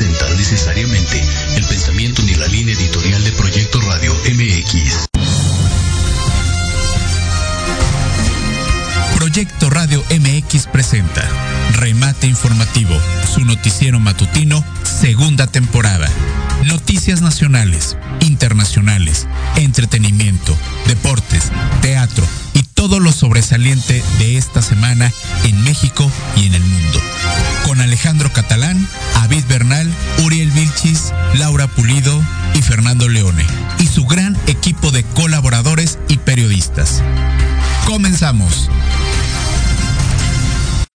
necesariamente el pensamiento ni la línea editorial de Proyecto Radio MX. Proyecto Radio MX presenta Remate Informativo, su noticiero matutino, segunda temporada. Noticias nacionales, internacionales, entretenimiento, deportes, teatro y todo lo sobresaliente de esta semana en México y en el mundo. Con Alejandro Catalán, Avid Bernal, Uriel Vilchis, Laura Pulido y Fernando Leone y su gran equipo de colaboradores y periodistas. Comenzamos.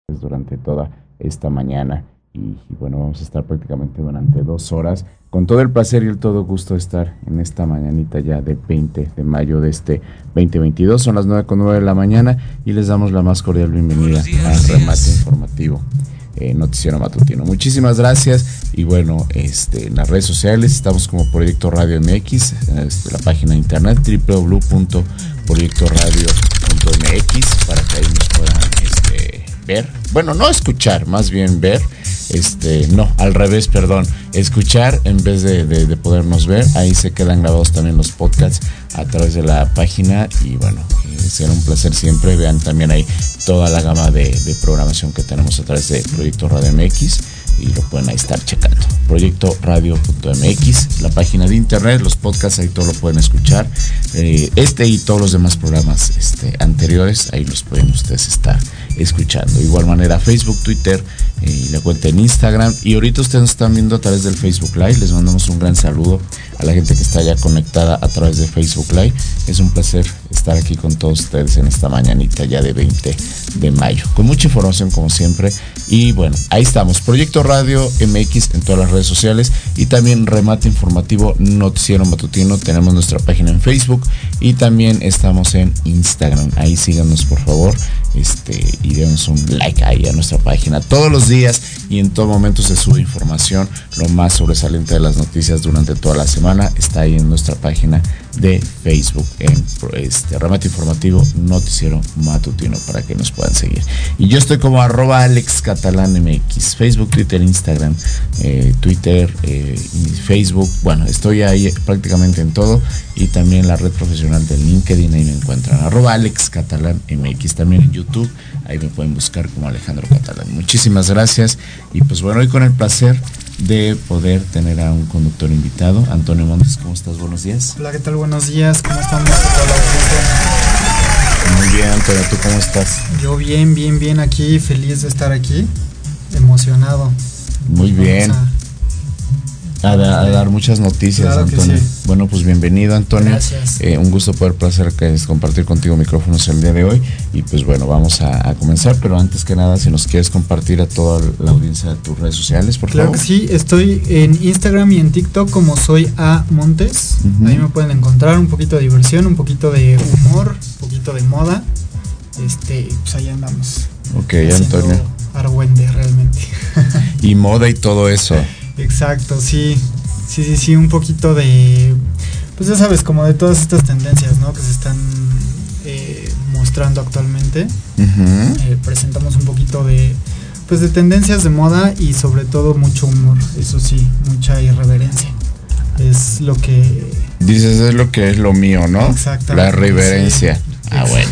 Durante toda esta mañana y, bueno, vamos a estar prácticamente durante dos horas con todo el placer y el todo gusto de estar en esta mañanita ya de 20 de mayo de este 2022. Son las 9 con 9 de la mañana y les damos la más cordial bienvenida al remate informativo. Eh, noticiero matutino. Muchísimas gracias y bueno, este, en las redes sociales estamos como Proyecto Radio MX, este, la página de internet www.proyectoradio.mx para que ahí nos puedan este, ver, bueno, no escuchar, más bien ver este, no, al revés, perdón, escuchar en vez de, podernos ver. Ahí se quedan grabados también los podcasts a través de la página y bueno, eh, será un placer siempre. Vean también ahí toda la gama de, programación que tenemos a través de Proyecto Radio MX y lo pueden estar checando. Proyecto Radio.mx, la página de internet, los podcasts, ahí todo lo pueden escuchar. Eh, este y todos los demás programas este, anteriores, ahí los pueden ustedes estar escuchando. De igual manera, Facebook, Twitter eh, la cuenta en Instagram. Y ahorita ustedes nos están viendo a través del Facebook Live. Les mandamos un gran saludo a la gente que está ya conectada a través de Facebook Live. Es un placer estar aquí con todos ustedes en esta mañanita ya de 20 de mayo. Con mucha información como siempre. Y bueno, ahí estamos. Proyecto Radio MX en todas las redes sociales y también Remate Informativo Noticiero Matutino. Tenemos nuestra página en Facebook y también estamos en Instagram. Ahí síganos por favor este, denos un like ahí a nuestra página. Todos los días y en todo momento se sube información, lo más sobresaliente de las noticias durante toda la semana está ahí en nuestra página de Facebook en este remate informativo noticiero matutino para que nos puedan seguir. Y yo estoy como arroba Alex Catalán MX, Facebook, Twitter, Instagram, eh, Twitter, eh, Facebook. Bueno, estoy ahí prácticamente en todo y también la red profesional de LinkedIn, ahí me encuentran. Arroba Alex Catalán MX, también en YouTube, ahí me pueden buscar como Alejandro Catalán. Muchísimas gracias y pues bueno, hoy con el placer de poder tener a un conductor invitado. Antonio Montes, ¿cómo estás? Buenos días. Hola, ¿qué tal? Buenos días, ¿cómo estamos? Muy bien, Antonio, ¿tú cómo estás? Yo bien, bien, bien aquí, feliz de estar aquí, emocionado. Muy bien a, dar muchas noticias, Antonio. Bueno, pues bienvenido, Antonio. Gracias. Eh, un gusto poder placer que es compartir contigo micrófonos el día de hoy. Y pues bueno, vamos a, comenzar, pero antes que nada, si nos quieres compartir a toda la audiencia de tus redes sociales, por favor. Claro que sí, estoy en Instagram y en TikTok como soy A Montes. Ahí me pueden encontrar un poquito de diversión, un poquito de humor, un poquito de moda. Este, pues ahí andamos. Ok, Antonio. Argüende realmente. y moda y todo eso. Exacto, sí. Sí, sí, sí, un poquito de, pues ya sabes, como de todas estas tendencias, ¿no? Que se están eh, mostrando actualmente. Eh, presentamos un poquito de, pues de tendencias de moda y sobre todo mucho humor, eso sí, mucha irreverencia. Es lo que... Dices, es lo que es lo mío, ¿no? Exactamente. La reverencia. ah, bueno.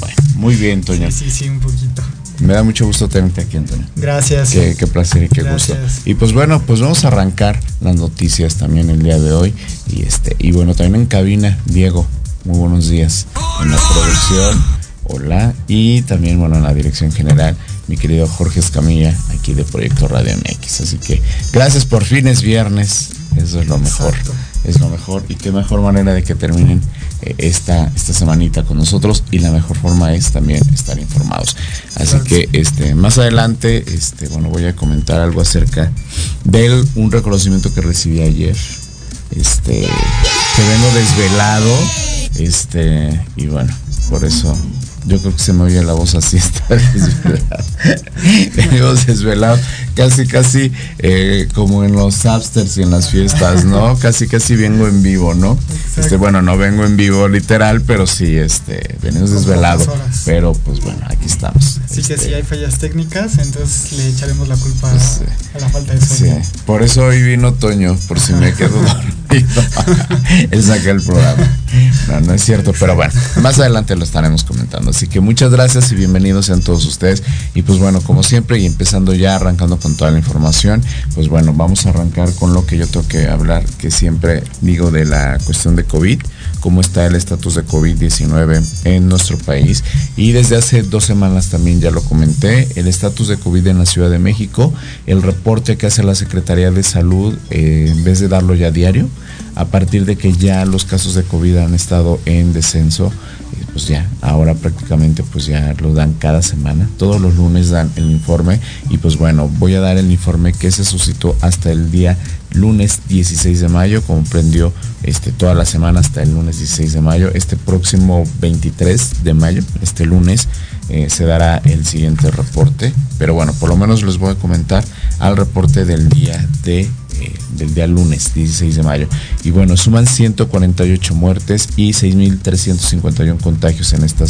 bueno. Muy bien, Toño. Sí, sí, sí, un poquito. Me da mucho gusto tenerte aquí, Antonio. Gracias. Qué, placer y qué gusto. Y pues bueno, pues vamos a arrancar las noticias también el día de hoy. Y este, y bueno, también en cabina, Diego, muy buenos días. En la producción, hola. Y también, bueno, en la dirección general, mi querido Jorge Escamilla, aquí de Proyecto Radio MX. Así que gracias por fines viernes. Eso es lo mejor. Es lo mejor. Y qué mejor manera de que terminen eh, esta, esta semanita con nosotros y la mejor forma es también estar informados. Así que este, más adelante, este, bueno, voy a comentar algo acerca de un reconocimiento que recibí ayer. Este, que vengo desvelado. Este, y bueno, por eso yo creo que se me oye la voz así, está desvelado. Vengo desvelado. Casi, casi eh, como en los upsters y en las fiestas, ¿no? casi, casi vengo en vivo, ¿no? Este, bueno, no vengo en vivo literal, pero sí, este, venimos desvelado. Pero pues bueno, aquí estamos. Así que si hay fallas técnicas, entonces le echaremos la culpa pues, a la falta de sueño. Sí, por eso hoy vino Toño, por si me quedo dormido. Él saca el programa. No, no es cierto, pero bueno, más adelante lo estaremos comentando. Así que muchas gracias y bienvenidos sean todos ustedes. Y pues bueno, como siempre, y empezando ya, arrancando con toda la información, pues bueno, vamos a arrancar con lo que yo tengo que hablar, que siempre digo de la cuestión de COVID cómo está el estatus de COVID-19 en nuestro país. Y desde hace dos semanas también ya lo comenté, el estatus de COVID en la Ciudad de México, el reporte que hace la Secretaría de Salud, eh, en vez de darlo ya diario, a partir de que ya los casos de COVID han estado en descenso, pues ya, ahora prácticamente pues ya lo dan cada semana, todos los lunes dan el informe y pues bueno, voy a dar el informe que se suscitó hasta el día lunes 16 de mayo, comprendió este, toda la semana hasta el lunes 16 de mayo. Este próximo 23 de mayo, este lunes, eh, se dará el siguiente reporte. Pero bueno, por lo menos les voy a comentar al reporte del día de del día lunes 16 de mayo. Y bueno, suman 148 muertes y 6.351 contagios en esta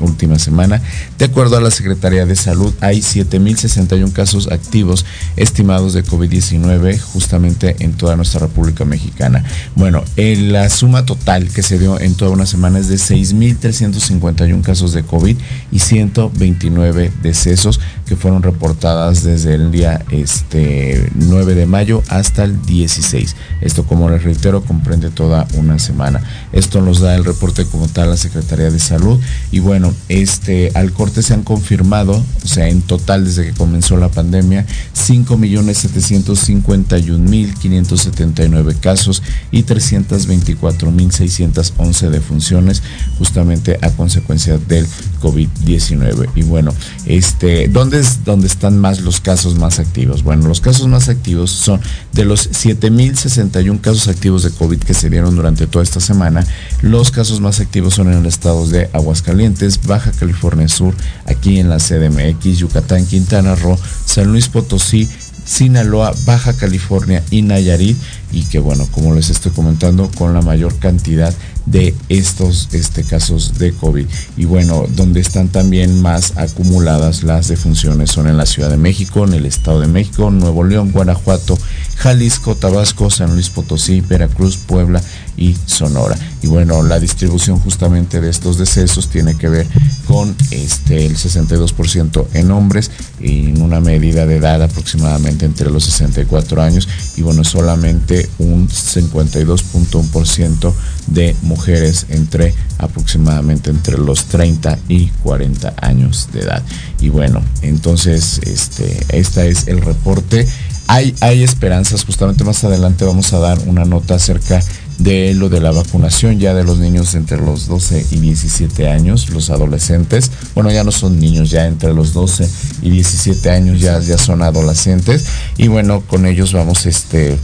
última semana. De acuerdo a la Secretaría de Salud, hay 7.061 casos activos estimados de COVID-19 justamente en toda nuestra República Mexicana. Bueno, la suma total que se dio en toda una semana es de 6.351 casos de COVID y 129 decesos que fueron reportadas desde el día este, 9 de mayo hasta el 16. Esto, como les reitero, comprende toda una semana. Esto nos da el reporte como tal la Secretaría de Salud. Y bueno, este, al corte se han confirmado, o sea, en total desde que comenzó la pandemia, 5.751.579 casos y 324.611 defunciones justamente a consecuencia del COVID-19. Y bueno, este, ¿dónde, es, ¿dónde están más los casos más activos? Bueno, los casos más activos son de los 7.061 casos activos de COVID que se dieron durante toda esta semana. Los casos más activos son en el estado de Aguascalientes, Baja California Sur, aquí en la CDMX, Yucatán, Quintana Roo, San Luis Potosí, Sinaloa, Baja California y Nayarit y que bueno, como les estoy comentando, con la mayor cantidad de estos este, casos de COVID. Y bueno, donde están también más acumuladas las defunciones son en la Ciudad de México, en el Estado de México, Nuevo León, Guanajuato, Jalisco, Tabasco, San Luis Potosí, Veracruz, Puebla y Sonora. Y bueno, la distribución justamente de estos decesos tiene que ver con este el 62% en hombres y en una medida de edad aproximadamente entre los 64 años y bueno, solamente un 52.1% de mujeres entre aproximadamente entre los 30 y 40 años de edad. Y bueno, entonces este este es el reporte hay, esperanzas, justamente más adelante vamos a dar una nota acerca de lo de la vacunación ya de los niños entre los 12 y 17 años, los adolescentes, bueno ya no son niños, ya entre los 12 y 17 años ya, ya son adolescentes. Y bueno, con ellos vamos este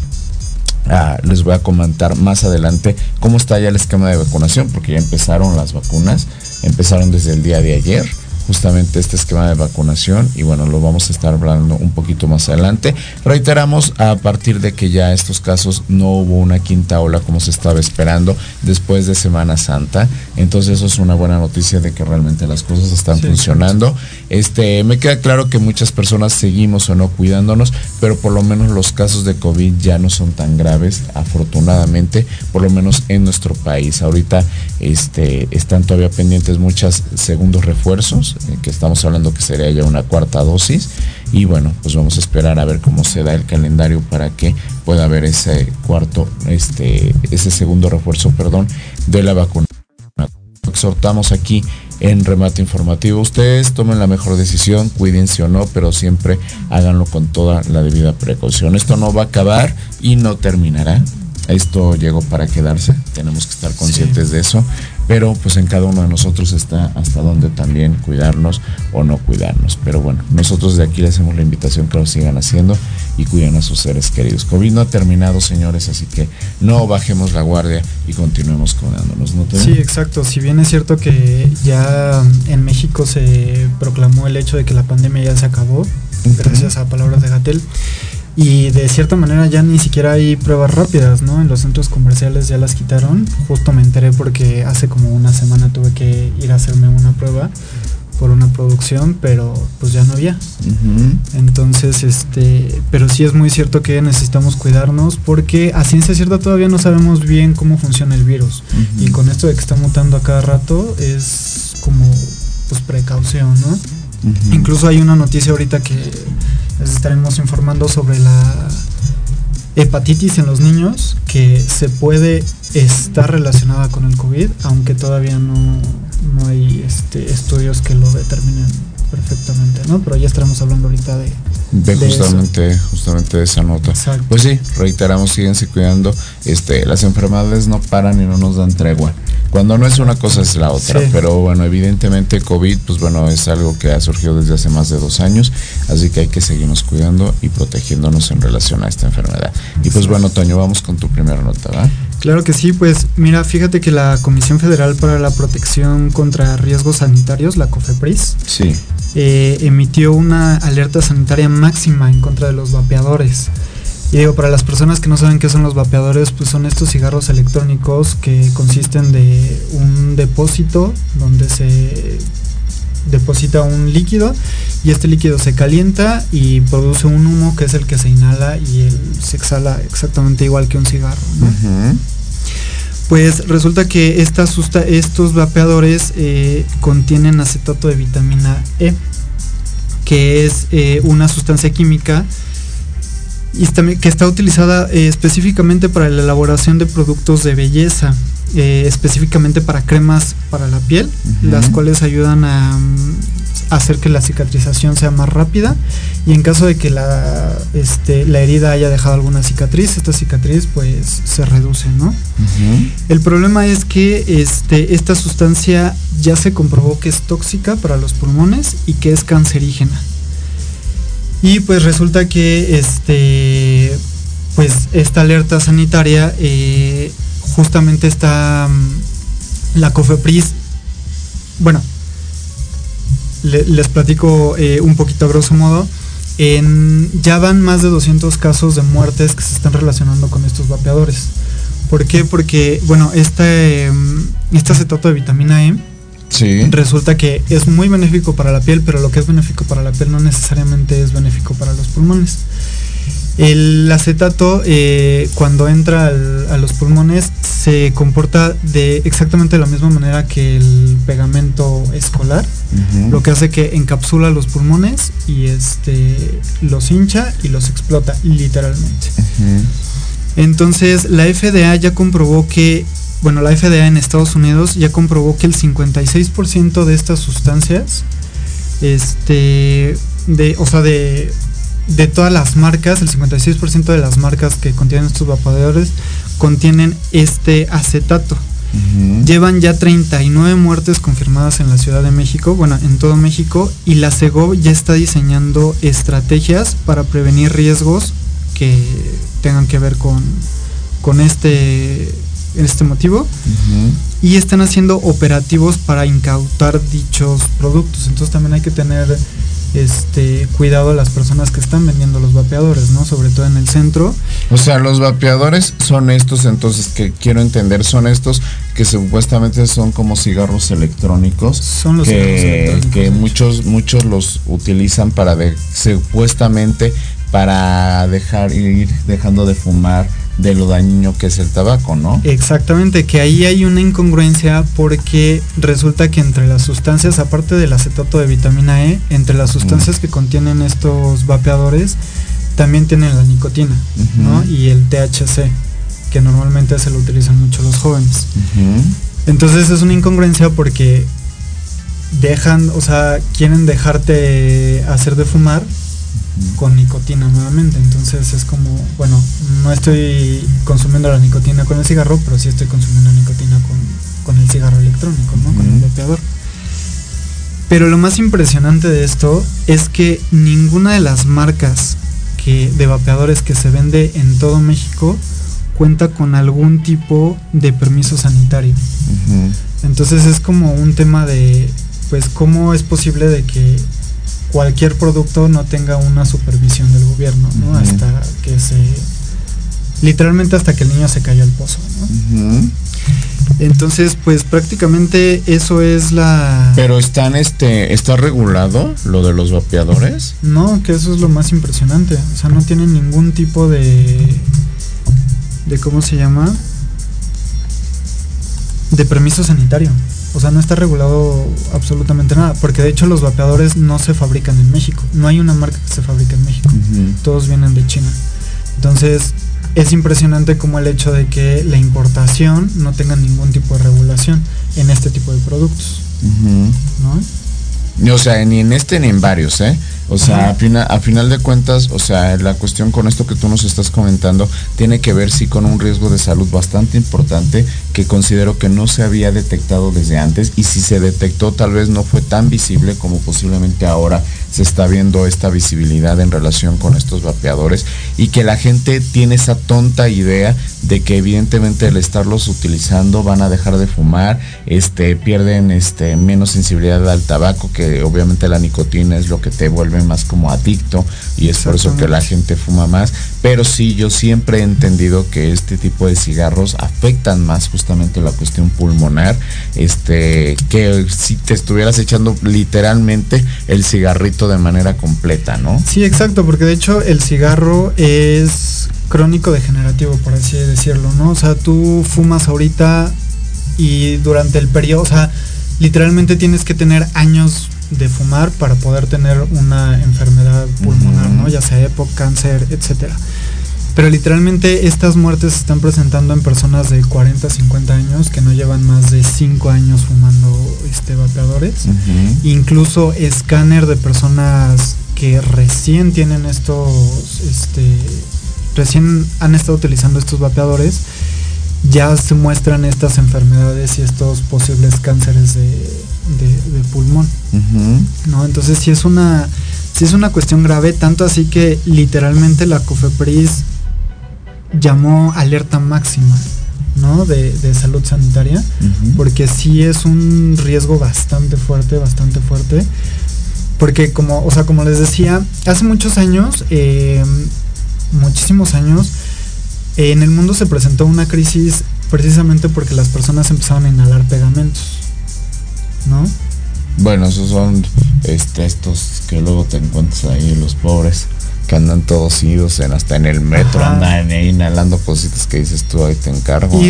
les voy a comentar más adelante cómo está ya el esquema de vacunación, porque ya empezaron las vacunas, empezaron desde el día de ayer justamente este esquema de vacunación y bueno, lo vamos a estar hablando un poquito más adelante. Reiteramos a partir de que ya estos casos no hubo una quinta ola como se estaba esperando después de Semana Santa, entonces eso es una buena noticia de que realmente las cosas están funcionando. Este, me queda claro que muchas personas seguimos o no cuidándonos, pero por lo menos los casos de COVID ya no son tan graves, afortunadamente, por lo menos en nuestro país. Ahorita este, están todavía pendientes muchos segundos refuerzos eh, que estamos hablando que sería ya una cuarta dosis. Y bueno, pues vamos a esperar a ver cómo se da el calendario para que pueda haber ese cuarto, este, ese segundo refuerzo, perdón, de la vacuna. Exhortamos aquí en remate informativo. Ustedes tomen la mejor decisión, cuídense o no, pero siempre háganlo con toda la debida precaución. Esto no va a acabar y no terminará. Esto llegó para quedarse, tenemos que estar conscientes de eso pero pues en cada uno de nosotros está hasta dónde también cuidarnos o no cuidarnos. Pero bueno, nosotros de aquí les hacemos la invitación que lo sigan haciendo y cuiden a sus seres queridos. COVID no ha terminado, señores, así que no bajemos la guardia y continuemos cuidándonos. ¿no sí, exacto. Si bien es cierto que ya en México se proclamó el hecho de que la pandemia ya se acabó, gracias a palabras de Gatel. Y de cierta manera ya ni siquiera hay pruebas rápidas, ¿no? En los centros comerciales ya las quitaron. Justo me enteré porque hace como una semana tuve que ir a hacerme una prueba por una producción, pero pues ya no había. Entonces, este, pero sí es muy cierto que necesitamos cuidarnos porque a ciencia cierta todavía no sabemos bien cómo funciona el virus. Y con esto de que está mutando a cada rato es como pues precaución, ¿no? Incluso hay una noticia ahorita que les estaremos informando sobre la hepatitis en los niños que se puede estar relacionada con el COVID, aunque todavía no, no hay este, estudios que lo determinen perfectamente, ¿no? Pero ya estaremos hablando ahorita de... De, justamente, justamente de esa nota. Pues sí, reiteramos, síguense cuidando. Este, las enfermedades no paran y no nos dan tregua. Cuando no es una cosa es la otra, pero bueno, evidentemente COVID, pues bueno, es algo que ha surgido desde hace más de dos años, así que hay que seguirnos cuidando y protegiéndonos en relación a esta enfermedad. Y pues bueno, Toño, vamos con tu primera nota, ¿va? Claro que sí, pues mira, fíjate que la Comisión Federal para la Protección contra Riesgos Sanitarios, la COFEPRIS, sí. Eh, emitió una alerta sanitaria máxima en contra de los vapeadores. Y digo, para las personas que no saben qué son los vapeadores, pues son estos cigarros electrónicos que consisten de un depósito donde se deposita un líquido y este líquido se calienta y produce un humo que es el que se inhala y se exhala exactamente igual que un cigarro. Pues resulta que esta estos vapeadores eh, contienen acetato de vitamina E, que es eh, una sustancia química y que está utilizada eh, específicamente para la elaboración de productos de belleza. Eh, específicamente para cremas para la piel, las cuales ayudan a, mm, hacer que la cicatrización sea más rápida y en caso de que la, este, la herida haya dejado alguna cicatriz, esta cicatriz pues se reduce, ¿no? El problema es que este, esta sustancia ya se comprobó que es tóxica para los pulmones y que es cancerígena. Y pues resulta que este, pues esta alerta sanitaria eh, justamente está mm, la COFEPRIS, bueno, les platico eh, un poquito a grosso modo, en, ya van más de 200 casos de muertes que se están relacionando con estos vapeadores. ¿Por qué? Porque, bueno, este, este acetato de vitamina E resulta que es muy benéfico para la piel, pero lo que es benéfico para la piel no necesariamente es benéfico para los pulmones. El acetato, eh, cuando entra a los pulmones, se comporta de exactamente la misma manera que el pegamento escolar, lo que hace que encapsula los pulmones y este, los hincha y los explota, literalmente. Entonces, la FDA ya comprobó que, bueno, la FDA en Estados Unidos ya comprobó que el 56% de estas sustancias, este, de, o sea, de de todas las marcas, el 56% de las marcas que contienen estos vapeadores contienen este acetato. Llevan ya 39 muertes confirmadas en la Ciudad de México, bueno, en todo México, y la CEGOV ya está diseñando estrategias para prevenir riesgos que tengan que ver con, con este, este motivo. Y están haciendo operativos para incautar dichos productos. Entonces también hay que tener este cuidado a las personas que están vendiendo los vapeadores, ¿no? Sobre todo en el centro. O sea, los vapeadores son estos, entonces que quiero entender, son estos que supuestamente son como cigarros electrónicos. Son los que, que muchos muchos los utilizan para de, supuestamente para dejar ir dejando de fumar de lo dañino que es el tabaco, ¿no? Exactamente, que ahí hay una incongruencia porque resulta que entre las sustancias, aparte del acetato de vitamina E, entre las sustancias que contienen estos vapeadores, también tienen la nicotina, ¿no? Y el THC, que normalmente se lo utilizan mucho los jóvenes. Entonces es una incongruencia porque dejan, o sea, quieren dejarte hacer de fumar, con nicotina nuevamente. Entonces es como, bueno, no estoy consumiendo la nicotina con el cigarro, pero sí estoy consumiendo nicotina con, el cigarro electrónico, ¿no? Con el vapeador. Pero lo más impresionante de esto es que ninguna de las marcas que, de vapeadores que se vende en todo México cuenta con algún tipo de permiso sanitario. Entonces es como un tema de, pues, cómo es posible de que cualquier producto no tenga una supervisión del gobierno, ¿no? Hasta que se literalmente hasta que el niño se cayó al pozo, ¿no? Entonces, pues prácticamente eso es la. Pero están, este, está regulado lo de los vapeadores. No, que eso es lo más impresionante. O sea, no tienen ningún tipo de, de cómo se llama, de permiso sanitario. O sea, no está regulado absolutamente nada, porque de hecho los vapeadores no se fabrican en México. No hay una marca que se fabrique en México. Todos vienen de China. Entonces, es impresionante como el hecho de que la importación no tenga ningún tipo de regulación en este tipo de productos. ¿No? O sea, ni en este ni en varios, ¿eh? O sea, a, final de cuentas, o sea, la cuestión con esto que tú nos estás comentando tiene que ver sí con un riesgo de salud bastante importante que considero que no se había detectado desde antes y si se detectó tal vez no fue tan visible como posiblemente ahora se está viendo esta visibilidad en relación con estos vapeadores y que la gente tiene esa tonta idea de que evidentemente al estarlos utilizando van a dejar de fumar, este pierden este menos sensibilidad al tabaco, que obviamente la nicotina es lo que te vuelve más como adicto y es por eso que la gente fuma más. Pero sí, yo siempre he entendido que este tipo de cigarros afectan más justamente la cuestión pulmonar, este, que si te estuvieras echando literalmente el cigarrito de manera completa, ¿no? Sí, exacto, porque de hecho el cigarro es crónico degenerativo, por así decirlo, ¿no? O sea, tú fumas ahorita y durante el periodo, o sea, literalmente tienes que tener años de fumar para poder tener una enfermedad pulmonar, ¿no? Ya sea EPOC, cáncer, etcétera. Pero literalmente estas muertes se están presentando en personas de 40, 50 años que no llevan más de 5 años fumando este vapeadores. Incluso escáner de personas que recién tienen estos, este, recién han estado utilizando estos vapeadores, ya se muestran estas enfermedades y estos posibles cánceres de, de, pulmón. ¿no? Entonces si es una si es una cuestión grave, tanto así que literalmente la COFEPRIS llamó alerta máxima. ¿no? De, salud sanitaria, porque sí es un riesgo bastante fuerte, bastante fuerte, porque como, o sea, como les decía, hace muchos años, eh, muchísimos años, en el mundo se presentó una crisis precisamente porque las personas empezaron a inhalar pegamentos. ¿no? Bueno, esos son este, estos que luego te encuentras ahí, los pobres, que andan todos idos en, hasta en el metro, andan inhalando cositas que dices tú, ahí te encargo.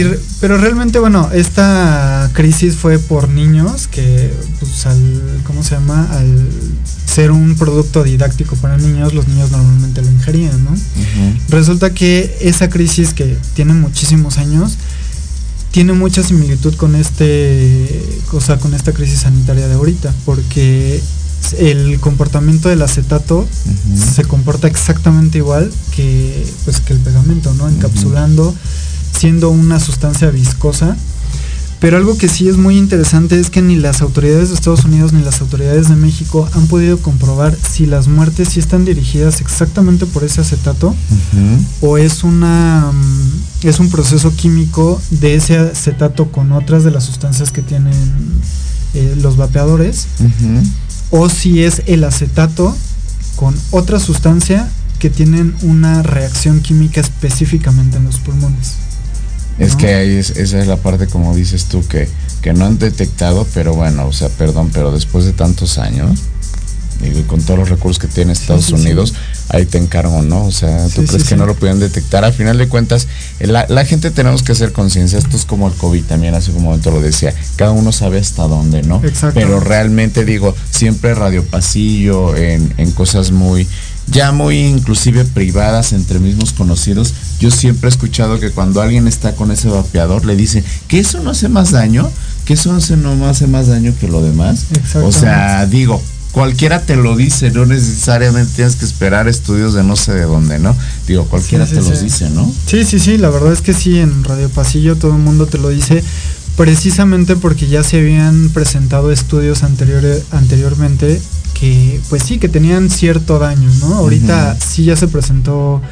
pero realmente, bueno, esta crisis fue por niños que, pues, al, ¿cómo se llama? Al ser un producto didáctico para niños, los niños normalmente lo ingerían, ¿no? Resulta que esa crisis que tiene muchísimos años, tiene mucha similitud con este cosa con esta crisis sanitaria de ahorita porque el comportamiento del acetato se comporta exactamente igual que pues que el pegamento no encapsulando siendo una sustancia viscosa. Pero algo que sí es muy interesante es que ni las autoridades de Estados Unidos ni las autoridades de México han podido comprobar si las muertes sí están dirigidas exactamente por ese acetato o es una mm, es un proceso químico de ese acetato con otras de las sustancias que tienen eh, los vapeadores o si es el acetato con otra sustancia que tienen una reacción química específicamente en los pulmones. Es que ahí esa es la parte, como dices tú, que, que no han detectado, pero bueno, o sea, perdón, pero después de tantos años, y con todos los recursos que tiene Estados Unidos, ahí te encargo, ¿no? O sea, ¿tú crees que no lo pueden detectar? Al final de cuentas, la, la gente tenemos que hacer conciencia. Esto es como el COVID también, hace un momento lo decía. Cada uno sabe hasta dónde, ¿no? Pero realmente digo, siempre radio pasillo, en, en cosas muy ya muy inclusive privadas entre mismos conocidos, yo siempre he escuchado que cuando alguien está con ese vapeador le dicen que eso no hace más daño, que eso no hace más daño que lo demás. O sea, digo, cualquiera te lo dice, no necesariamente tienes que esperar estudios de no sé de dónde, ¿no? Digo, cualquiera te los dice, ¿no? Sí, sí, sí, la verdad es que sí, en Radio Pasillo todo el mundo te lo dice, precisamente porque ya se habían presentado estudios anteriores, anteriormente que pues sí, que tenían cierto daño, ¿no? Ahorita sí ya se presentó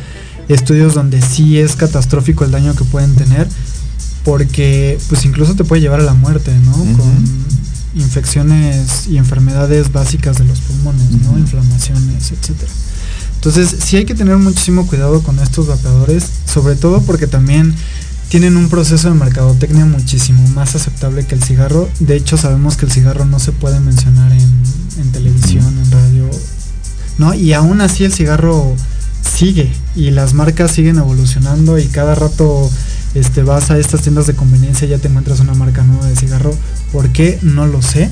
estudios donde sí es catastrófico el daño que pueden tener, porque pues incluso te puede llevar a la muerte, ¿no? Con infecciones y enfermedades básicas de los pulmones, ¿no? Inflamaciones, etcétera. Entonces, sí hay que tener muchísimo cuidado con estos vapeadores, sobre todo porque también tienen un proceso de mercadotecnia muchísimo más aceptable que el cigarro. De hecho, sabemos que el cigarro no se puede mencionar en, televisión, en radio, ¿no? Y aún así el cigarro sigue y las marcas siguen evolucionando y cada rato este, vas a estas tiendas de conveniencia y ya te encuentras una marca nueva de cigarro. ¿Por qué? No lo sé,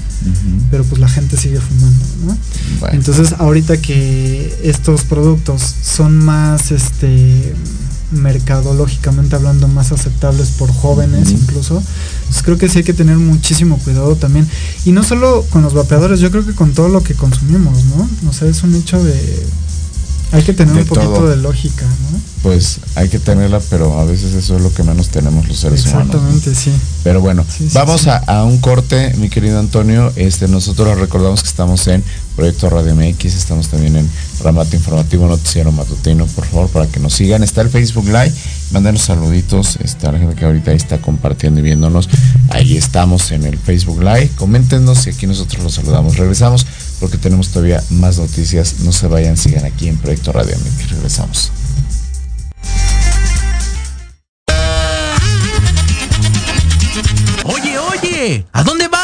pero pues la gente sigue fumando, ¿no? Entonces ahorita que estos productos son más, este, mercadológicamente hablando, más aceptables por jóvenes incluso, pues creo que sí hay que tener muchísimo cuidado también. Y no solo con los vapeadores, yo creo que con todo lo que consumimos, ¿no? O sea, es un hecho de hay que tener un poquito de lógica, ¿no? Pues hay que tenerla, pero a veces eso es lo que menos tenemos los seres humanos. Exactamente, sí. Pero bueno, vamos A, un corte, mi querido Antonio. Este, nosotros recordamos que estamos en Proyecto Radio MX, estamos también en Ramate Informativo Noticiero Matutino, por favor, para que nos sigan. Está el Facebook Live, mándenos saluditos, está la gente que ahorita está compartiendo y viéndonos. Ahí estamos en el Facebook Live. Coméntenos y aquí nosotros los saludamos. Regresamos porque tenemos todavía más noticias. No se vayan, sigan aquí en Proyecto Radio MX. Regresamos. Oye, oye, ¿a dónde vas?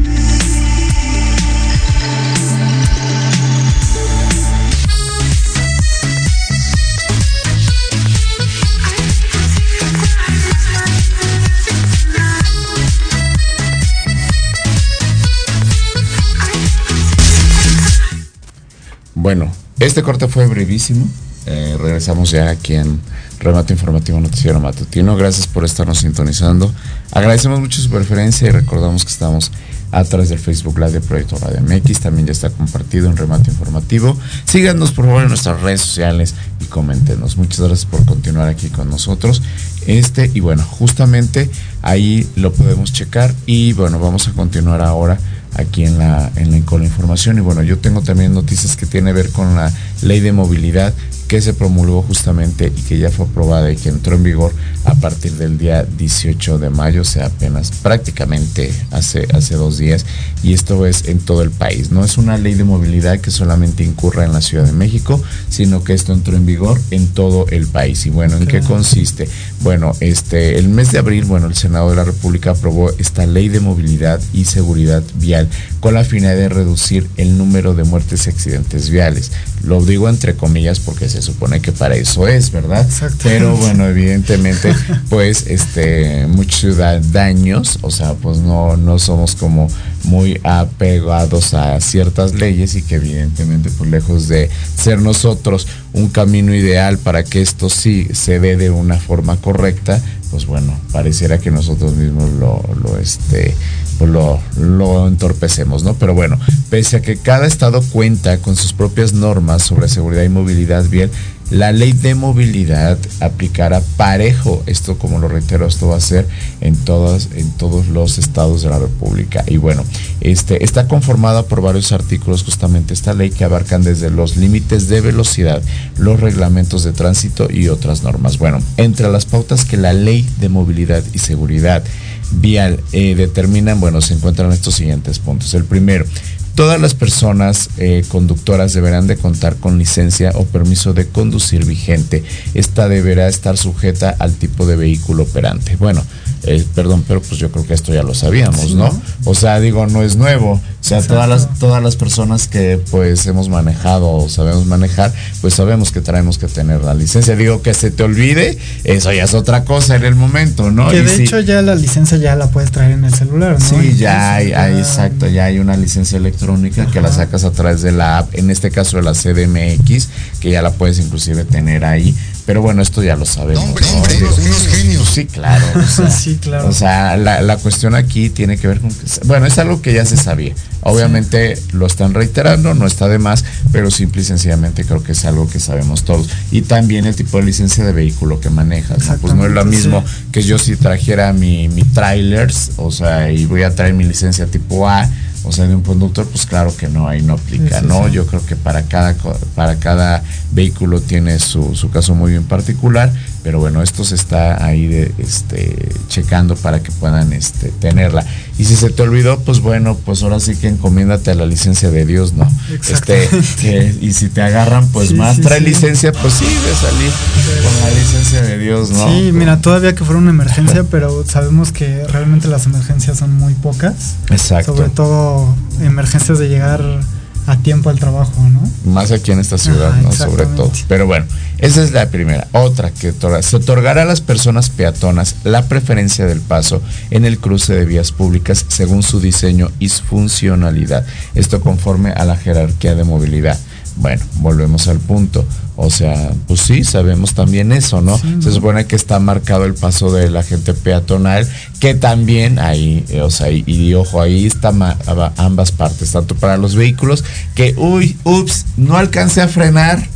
Bueno, este corte fue brevísimo. Eh, regresamos ya aquí en Remate Informativo Noticiero Matutino. Gracias por estarnos sintonizando. Agradecemos mucho su preferencia y recordamos que estamos a través del Facebook Live de Proyecto Radio MX. También ya está compartido en Remate Informativo. Síganos por favor en nuestras redes sociales y coméntenos. Muchas gracias por continuar aquí con nosotros. Este, y bueno, justamente ahí lo podemos checar. Y bueno, vamos a continuar ahora aquí en la, en la, información. Y bueno, yo tengo también noticias que tienen que ver con la ley de movilidad que se promulgó justamente y que ya fue aprobada y que entró en vigor a partir del día 18 de mayo, o sea, apenas prácticamente hace, hace dos días, y esto es en todo el país. No es una ley de movilidad que solamente incurra en la Ciudad de México, sino que esto entró en vigor en todo el país. Y bueno, ¿en qué consiste? Bueno, este, el mes de abril, bueno, el Senado de la República aprobó esta ley de movilidad y seguridad vial con la finalidad de reducir el número de muertes y accidentes viales. Lo digo entre comillas porque se supone que para eso es, ¿verdad? Pero bueno, evidentemente, pues, este, muchos ciudadanos, o sea, pues no, no somos como muy apegados a ciertas leyes y que evidentemente, pues lejos de ser nosotros un camino ideal para que esto sí se dé de una forma correcta, pues bueno, pareciera que nosotros mismos lo, lo este, pues lo, lo, entorpecemos, ¿no? Pero bueno, pese a que cada estado cuenta con sus propias normas sobre seguridad y movilidad vial, la ley de movilidad aplicará parejo. Esto, como lo reitero, esto va a ser en todos, en todos los estados de la República. Y bueno, este, está conformada por varios artículos justamente esta ley que abarcan desde los límites de velocidad, los reglamentos de tránsito y otras normas. Bueno, entre las pautas que la ley de movilidad y seguridad vial eh, determinan, bueno, se encuentran estos siguientes puntos. El primero, Todas las personas eh, conductoras deberán de contar con licencia o permiso de conducir vigente. Esta deberá estar sujeta al tipo de vehículo operante. Bueno, eh, perdón, pero pues yo creo que esto ya lo sabíamos, ¿no? O sea, digo, no es nuevo. O sea, todas las, todas las personas que pues hemos manejado o sabemos manejar, pues sabemos que tenemos que tener la licencia. Digo, que se te olvide, eso ya es otra cosa en el momento, ¿no? Que de hecho ya la licencia ya la puedes traer en el celular, ¿no? Sí, ya hay, hay, exacto, ya hay una licencia electrónica que la sacas a través de la app, en este caso de la CDMX, que ya la puedes inclusive tener ahí. Pero bueno, esto ya lo sabemos. Hombre, hombre, unos genios. Sí, claro. O sea, sí, claro. O sea, la, la, cuestión aquí tiene que ver con que, bueno, es algo que ya se sabía. Obviamente sí. lo están reiterando, no está de más, pero simple y sencillamente creo que es algo que sabemos todos. Y también el tipo de licencia de vehículo que manejas, ¿no? Pues no es lo mismo sí. que yo si trajera mi, mi trailers, o sea, y voy a traer mi licencia tipo A, o sea, de un conductor, pues claro que no, ahí no aplica, sí, sí, ¿no? Sí. Yo creo que para cada, para cada vehículo tiene su, su, caso muy bien particular, pero bueno, esto se está ahí de, este, checando para que puedan este, tenerla. Y si se te olvidó, pues bueno, pues ahora sí que encomiéndate a la licencia de Dios, ¿no? Este, que, y si te agarran, pues más, trae licencia, pues sí, de salir con la licencia de Dios, ¿no? Sí, mira, todavía que fuera una emergencia, pero sabemos que realmente las emergencias son muy pocas. Exacto. Sobre todo emergencias de llegar a tiempo al trabajo, ¿no? Más aquí en esta ciudad, ¿no? Sobre todo. Pero bueno, esa es la primera. Otra que se otorgará a las personas peatonas la preferencia del paso en el cruce de vías públicas según su diseño y su funcionalidad. Esto conforme a la jerarquía de movilidad. Bueno, volvemos al punto. O sea, pues sí, sabemos también eso, ¿no? Sí, Se supone que está marcado el paso de la gente peatonal, que también ahí, o sea, y, y ojo, ahí está ambas partes, tanto para los vehículos que, uy, ups, no alcancé a frenar.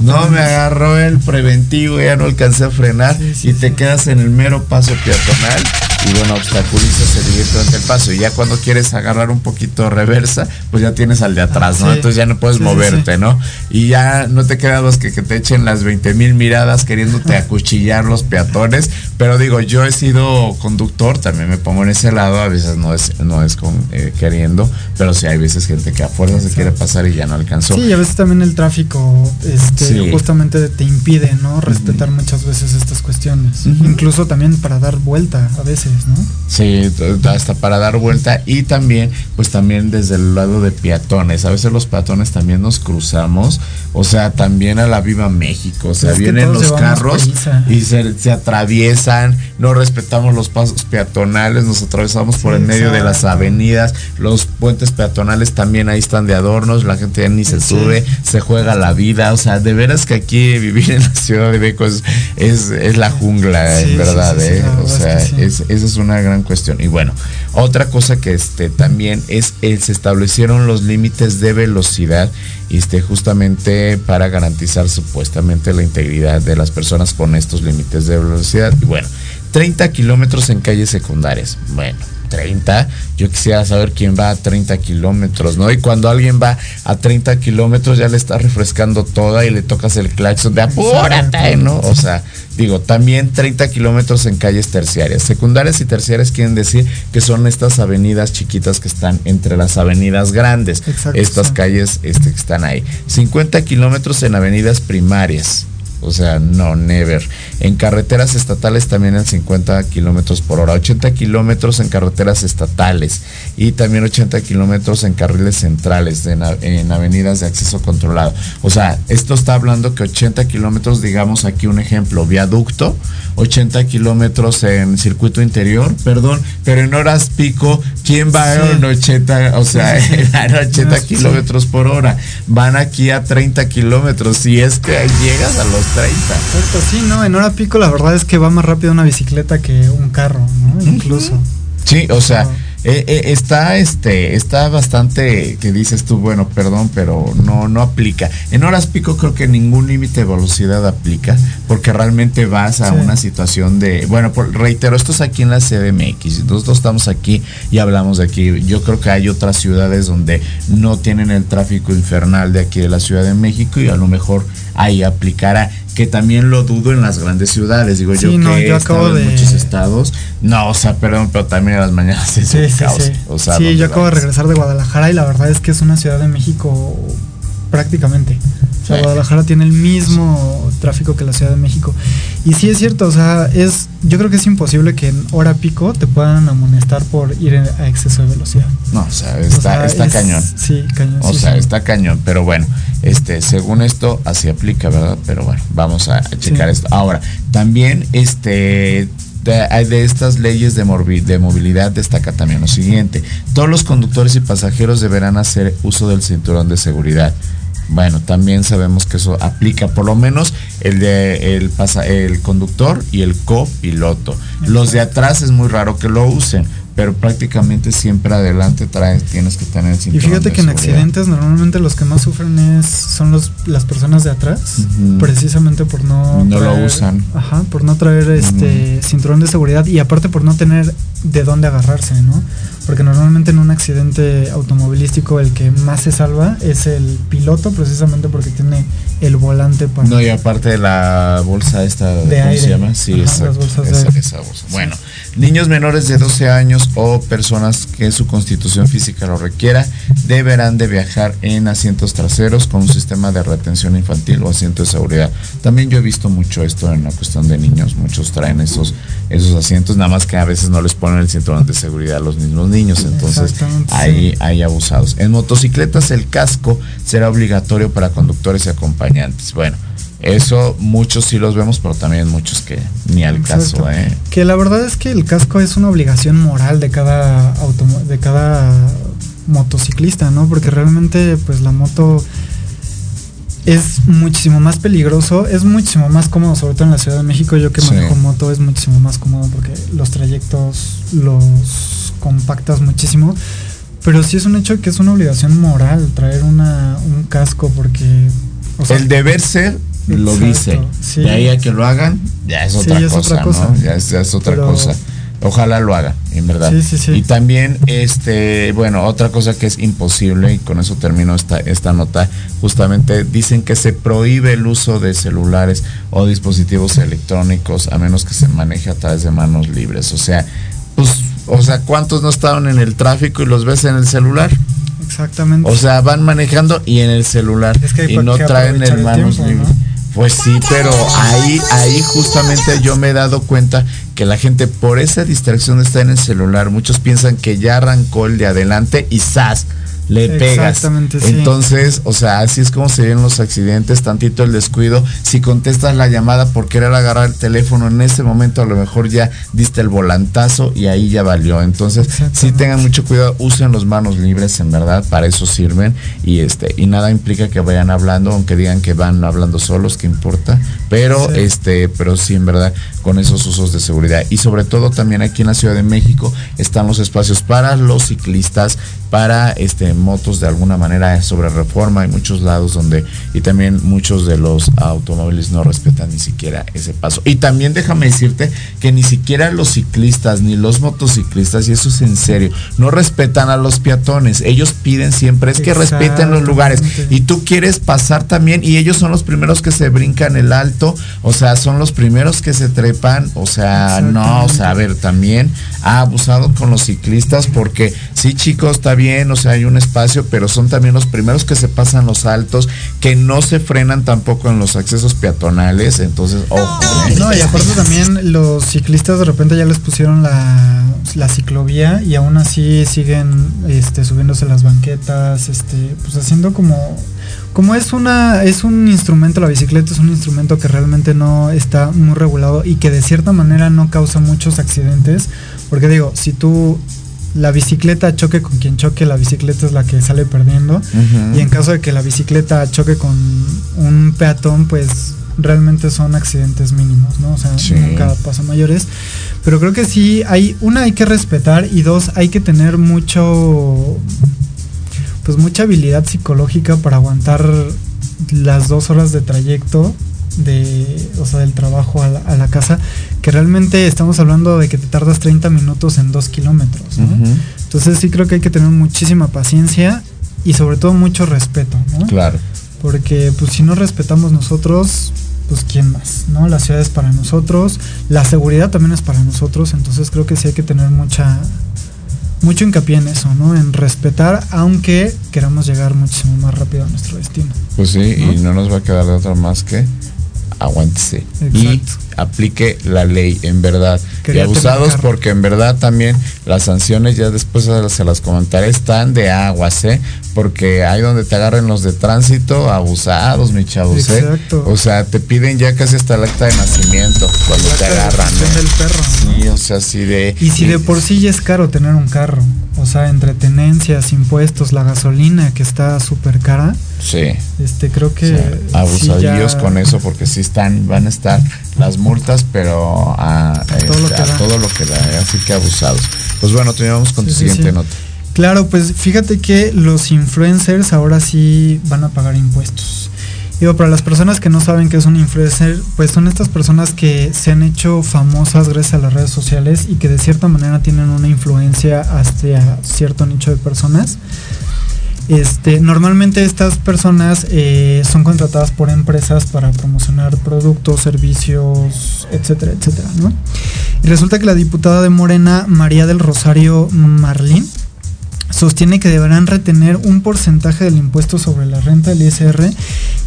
No me agarró el preventivo, ya no alcancé a frenar sí, sí, y te quedas en el mero paso peatonal y bueno, obstaculizas directamente el paso. Y ya cuando quieres agarrar un poquito reversa, pues ya tienes al de atrás, ¿no? Entonces ya no puedes moverte, ¿no? Y ya no te quedan los que, que te echen las 20 mil miradas queriéndote acuchillar los peatones. Pero digo, yo he sido conductor, también me pongo en ese lado, a veces no es, no es con, eh, queriendo, pero sí hay veces gente que a fuerza se quiere pasar y ya no alcanzó. Sí, a veces también el tráfico este, justamente te impide, ¿no? Respetar uh -huh. muchas veces estas cuestiones. Uh -huh. Incluso también para dar vuelta a veces. ¿No? Sí, hasta para dar vuelta y también, pues también desde el lado de peatones. A veces los peatones también nos cruzamos, o sea, también a la Viva México, o sea, es vienen los carros y se, se, atraviesan, no respetamos los pasos peatonales, nos atravesamos por sí, el medio de las avenidas, los puentes peatonales también ahí están de adornos, la gente ya ni se sí. sube, se juega la vida, o sea, de veras que aquí vivir en la Ciudad de México es, es, es la jungla, en verdad, ¿eh? o sea, es, es es una gran cuestión. Y bueno, otra cosa que este también es, es se establecieron los límites de velocidad este, justamente para garantizar supuestamente la integridad de las personas con estos límites de velocidad. Y bueno, 30 kilómetros en calles secundarias. Bueno, 30, yo quisiera saber quién va a 30 kilómetros, ¿no? Y cuando alguien va a 30 kilómetros ya le está refrescando toda y le tocas el claxon de apúrate, ¿no? O sea, digo, también 30 kilómetros en calles terciarias. Secundarias y terciarias quieren decir que son estas avenidas chiquitas que están entre las avenidas grandes. estas calles este, que están ahí. 50 kilómetros en avenidas primarias. O sea, no, never. En carreteras estatales también en 50 kilómetros por hora, 80 kilómetros en carreteras estatales y también 80 kilómetros en carriles centrales, en, en, avenidas de acceso controlado. O sea, esto está hablando que 80 kilómetros, digamos aquí un ejemplo, viaducto, 80 kilómetros en circuito interior, perdón, pero en horas pico, ¿quién va en 80, o sea, en 80 kilómetros por hora? Van aquí a 30 kilómetros, si es que llegas a los 30. Exacto, sí, ¿no? En hora pico la verdad es que va más rápido una bicicleta que un carro, ¿no? Incluso. Sí, o sea, eh, eh, está, este, está bastante que dices tú, bueno, perdón, pero no, no aplica. En horas pico creo que ningún límite de velocidad aplica, porque realmente vas a una situación de, bueno, reitero, esto es aquí en la CDMX, nosotros estamos aquí y hablamos de aquí. Yo creo que hay otras ciudades donde no tienen el tráfico infernal de aquí de la Ciudad de México y a lo mejor ahí aplicará que también lo dudo en las grandes ciudades. Digo yo que he estado en muchos estados. No, o sea, perdón, pero también a las mañanas es sí, sí, Sí, o sea, sí yo acabo de regresar de Guadalajara y la verdad es que es una ciudad de México prácticamente. Guadalajara tiene el mismo tráfico que la Ciudad de México. Y sí es cierto, o sea, es, yo creo que es imposible que en hora pico te puedan amonestar por ir a exceso de velocidad. No, o sea, está, está cañón. Sí, cañón. O sea, está cañón, pero bueno, este, según esto, así aplica, ¿verdad? Pero bueno, vamos a checar esto. Ahora, también, este, de, de, estas leyes de, de, movilidad destaca también lo siguiente. Todos los conductores y pasajeros deberán hacer uso del cinturón de seguridad. Bueno, también sabemos que eso aplica por lo menos el de el, pasa, el conductor y el copiloto. Los de atrás es muy raro que lo usen, pero prácticamente siempre adelante traes, tienes que tener el cinturón. Y fíjate que en accidentes normalmente los que más sufren es son los las personas de atrás, precisamente por no no lo usan. Ajá, por no traer este cinturón de seguridad y aparte por no tener de dónde agarrarse, ¿no? Porque normalmente en un accidente automovilístico el que más se salva es el piloto, precisamente porque tiene el volante para... No, y aparte de la bolsa esta, de ¿cómo se llama? Sí, esa, bolsa. Bueno, niños menores de 12 años o personas que su constitución física lo requiera deberán de viajar en asientos traseros con un sistema de retención infantil o asiento de seguridad. También yo he visto mucho esto en la cuestión de niños, muchos traen esos, esos asientos, nada más que a veces no les ponen el cinturón de seguridad a los mismos niños niños, entonces hay, hay abusados. En motocicletas el casco será obligatorio para conductores y acompañantes. Bueno, eso muchos sí los vemos, pero también muchos que ni al caso. ¿eh? Que la verdad es que el casco es una obligación moral de cada de cada motociclista, ¿no? Porque realmente pues la moto es muchísimo más peligroso, es muchísimo más cómodo, sobre todo en la Ciudad de México. Yo que manejo moto es muchísimo más cómodo porque los trayectos los compactas muchísimo. Pero sí es un hecho que es una obligación moral traer una, un casco porque... el deber ser lo dice. De ahí a que lo hagan, ya es otra, cosa, Ya es, otra cosa. Ojalá lo haga, en verdad. Y también, este, bueno, otra cosa que es imposible, y con eso termino esta, esta nota, justamente dicen que se prohíbe el uso de celulares o dispositivos electrónicos a menos que se maneje a través de manos libres. O sea, pues o sea, ¿cuántos no estaban en el tráfico y los ves en el celular? Exactamente. O sea, van manejando y en el celular y no traen el manos libres. Pues sí, pero ahí, ahí justamente yo me he dado cuenta que la gente por esa distracción estar en el celular, muchos piensan que ya arrancó el de adelante y ¡zas! Le pegas. Entonces, o sea, así es como se ven los accidentes, tantito el descuido. Si contestas la llamada por querer agarrar el teléfono en ese momento, a lo mejor ya diste el volantazo y ahí ya valió. Entonces, sí tengan mucho cuidado, usen los manos libres, en verdad, para eso sirven. Y este, y nada implica que vayan hablando, aunque digan que van hablando solos, que importa. Pero, este, pero sí, en verdad, con esos usos de seguridad. Y sobre todo también aquí en la Ciudad de México están los espacios para los ciclistas para este motos de alguna manera sobre reforma. Hay muchos lados donde y también muchos de los automóviles no respetan ni siquiera ese paso. Y también déjame decirte que ni siquiera los ciclistas ni los motociclistas, y eso es en serio, no respetan a los peatones. Ellos piden siempre es que respeten los lugares. Y tú quieres pasar también y ellos son los primeros que se brincan el alto, o sea, son los primeros que se trepan, o sea, no, o sea, a ver, también ha abusado con los ciclistas porque sí chicos, está bien, o sea, hay un espacio, pero son también los primeros que se pasan los altos, que no se frenan tampoco en los accesos peatonales, entonces, ojo. ¿eh? No, y aparte también los ciclistas de repente ya les pusieron la, la ciclovía y aún así siguen este, subiéndose las banquetas, este, pues haciendo como como es una es un instrumento la bicicleta es un instrumento que realmente no está muy regulado y que de cierta manera no causa muchos accidentes porque digo si tú la bicicleta choque con quien choque, la bicicleta es la que sale perdiendo. Y en caso de que la bicicleta choque con un peatón, pues realmente son accidentes mínimos, ¿no? O sea, nunca pasa mayores. Pero creo que sí, hay, una hay que respetar y dos, hay que tener mucho, pues mucha habilidad psicológica para aguantar las dos horas de trayecto de, o sea, del trabajo a la, casa, que realmente estamos hablando de que te tardas 30 minutos en 2 kilómetros, Entonces sí creo que hay que tener muchísima paciencia y sobre todo mucho respeto, ¿no? Claro. Porque pues si no respetamos nosotros, pues quién más, ¿no? La ciudad es para nosotros, la seguridad también es para nosotros, entonces creo que sí hay que tener mucha mucho hincapié en eso, ¿no? En respetar, aunque queramos llegar muchísimo más rápido a nuestro destino. Pues sí, y no nos va a quedar de otra más que aguántese y aplique la ley en verdad y abusados porque en verdad también las sanciones ya después se las comentaré están de aguas ¿eh? porque hay donde te agarren los de tránsito abusados mi chavos ¿eh? o sea te piden ya casi hasta el acta de nacimiento cuando te agarran ¿eh? o sea así de y si de por sí ya es caro tener un carro o sea entre tenencias impuestos la gasolina que está súper cara Sí. Este, creo que. abusadillos con eso, porque sí están, van a estar las multas, pero a, todo, lo, que da, ¿eh? así que abusados. Pues bueno, terminamos con tu siguiente nota. Claro, pues fíjate que los influencers ahora sí van a pagar impuestos. Digo, para las personas que no saben qué es un influencer, pues son estas personas que se han hecho famosas gracias a las redes sociales y que de cierta manera tienen una influencia hacia cierto nicho de personas. Este, normalmente estas personas eh, son contratadas por empresas para promocionar productos, servicios, etcétera, etcétera, ¿no? Y resulta que la diputada de Morena, María del Rosario Marlín, sostiene que deberán retener un porcentaje del impuesto sobre la renta del ISR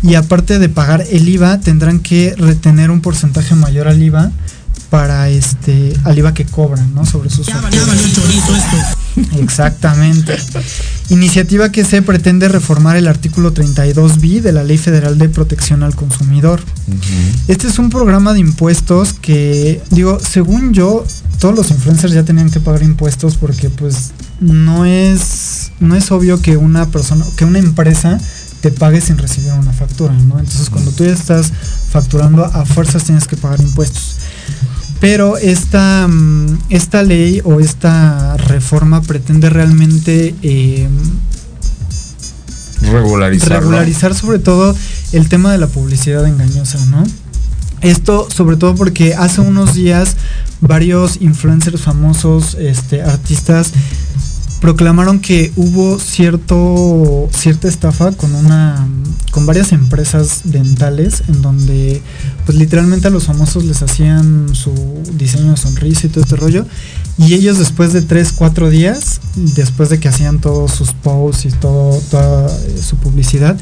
y aparte de pagar el IVA tendrán que retener un porcentaje mayor al IVA para este al IVA que cobran, ¿no? Sobre sus ya, esto. Exactamente. Iniciativa que se pretende reformar el artículo 32 b de la Ley Federal de Protección al Consumidor. Este es un programa de impuestos que digo, según yo, todos los influencers ya tenían que pagar impuestos porque pues no es no es obvio que una persona, que una empresa te pague sin recibir una factura, ¿no? Entonces, cuando tú ya estás facturando a fuerzas tienes que pagar impuestos. Pero esta, mm, esta ley o esta reforma pretende realmente eh, regularizar, regularizar sobre todo el tema de la publicidad engañosa, ¿no? Esto sobre todo porque hace unos días varios influencers famosos, este, artistas, proclamaron que hubo cierto cierta estafa con una con varias empresas dentales en donde pues literalmente a los famosos les hacían su diseño de sonrisa y todo este rollo. Y ellos después de 3, 4 días después de que hacían todos sus posts y todo toda eh, su publicidad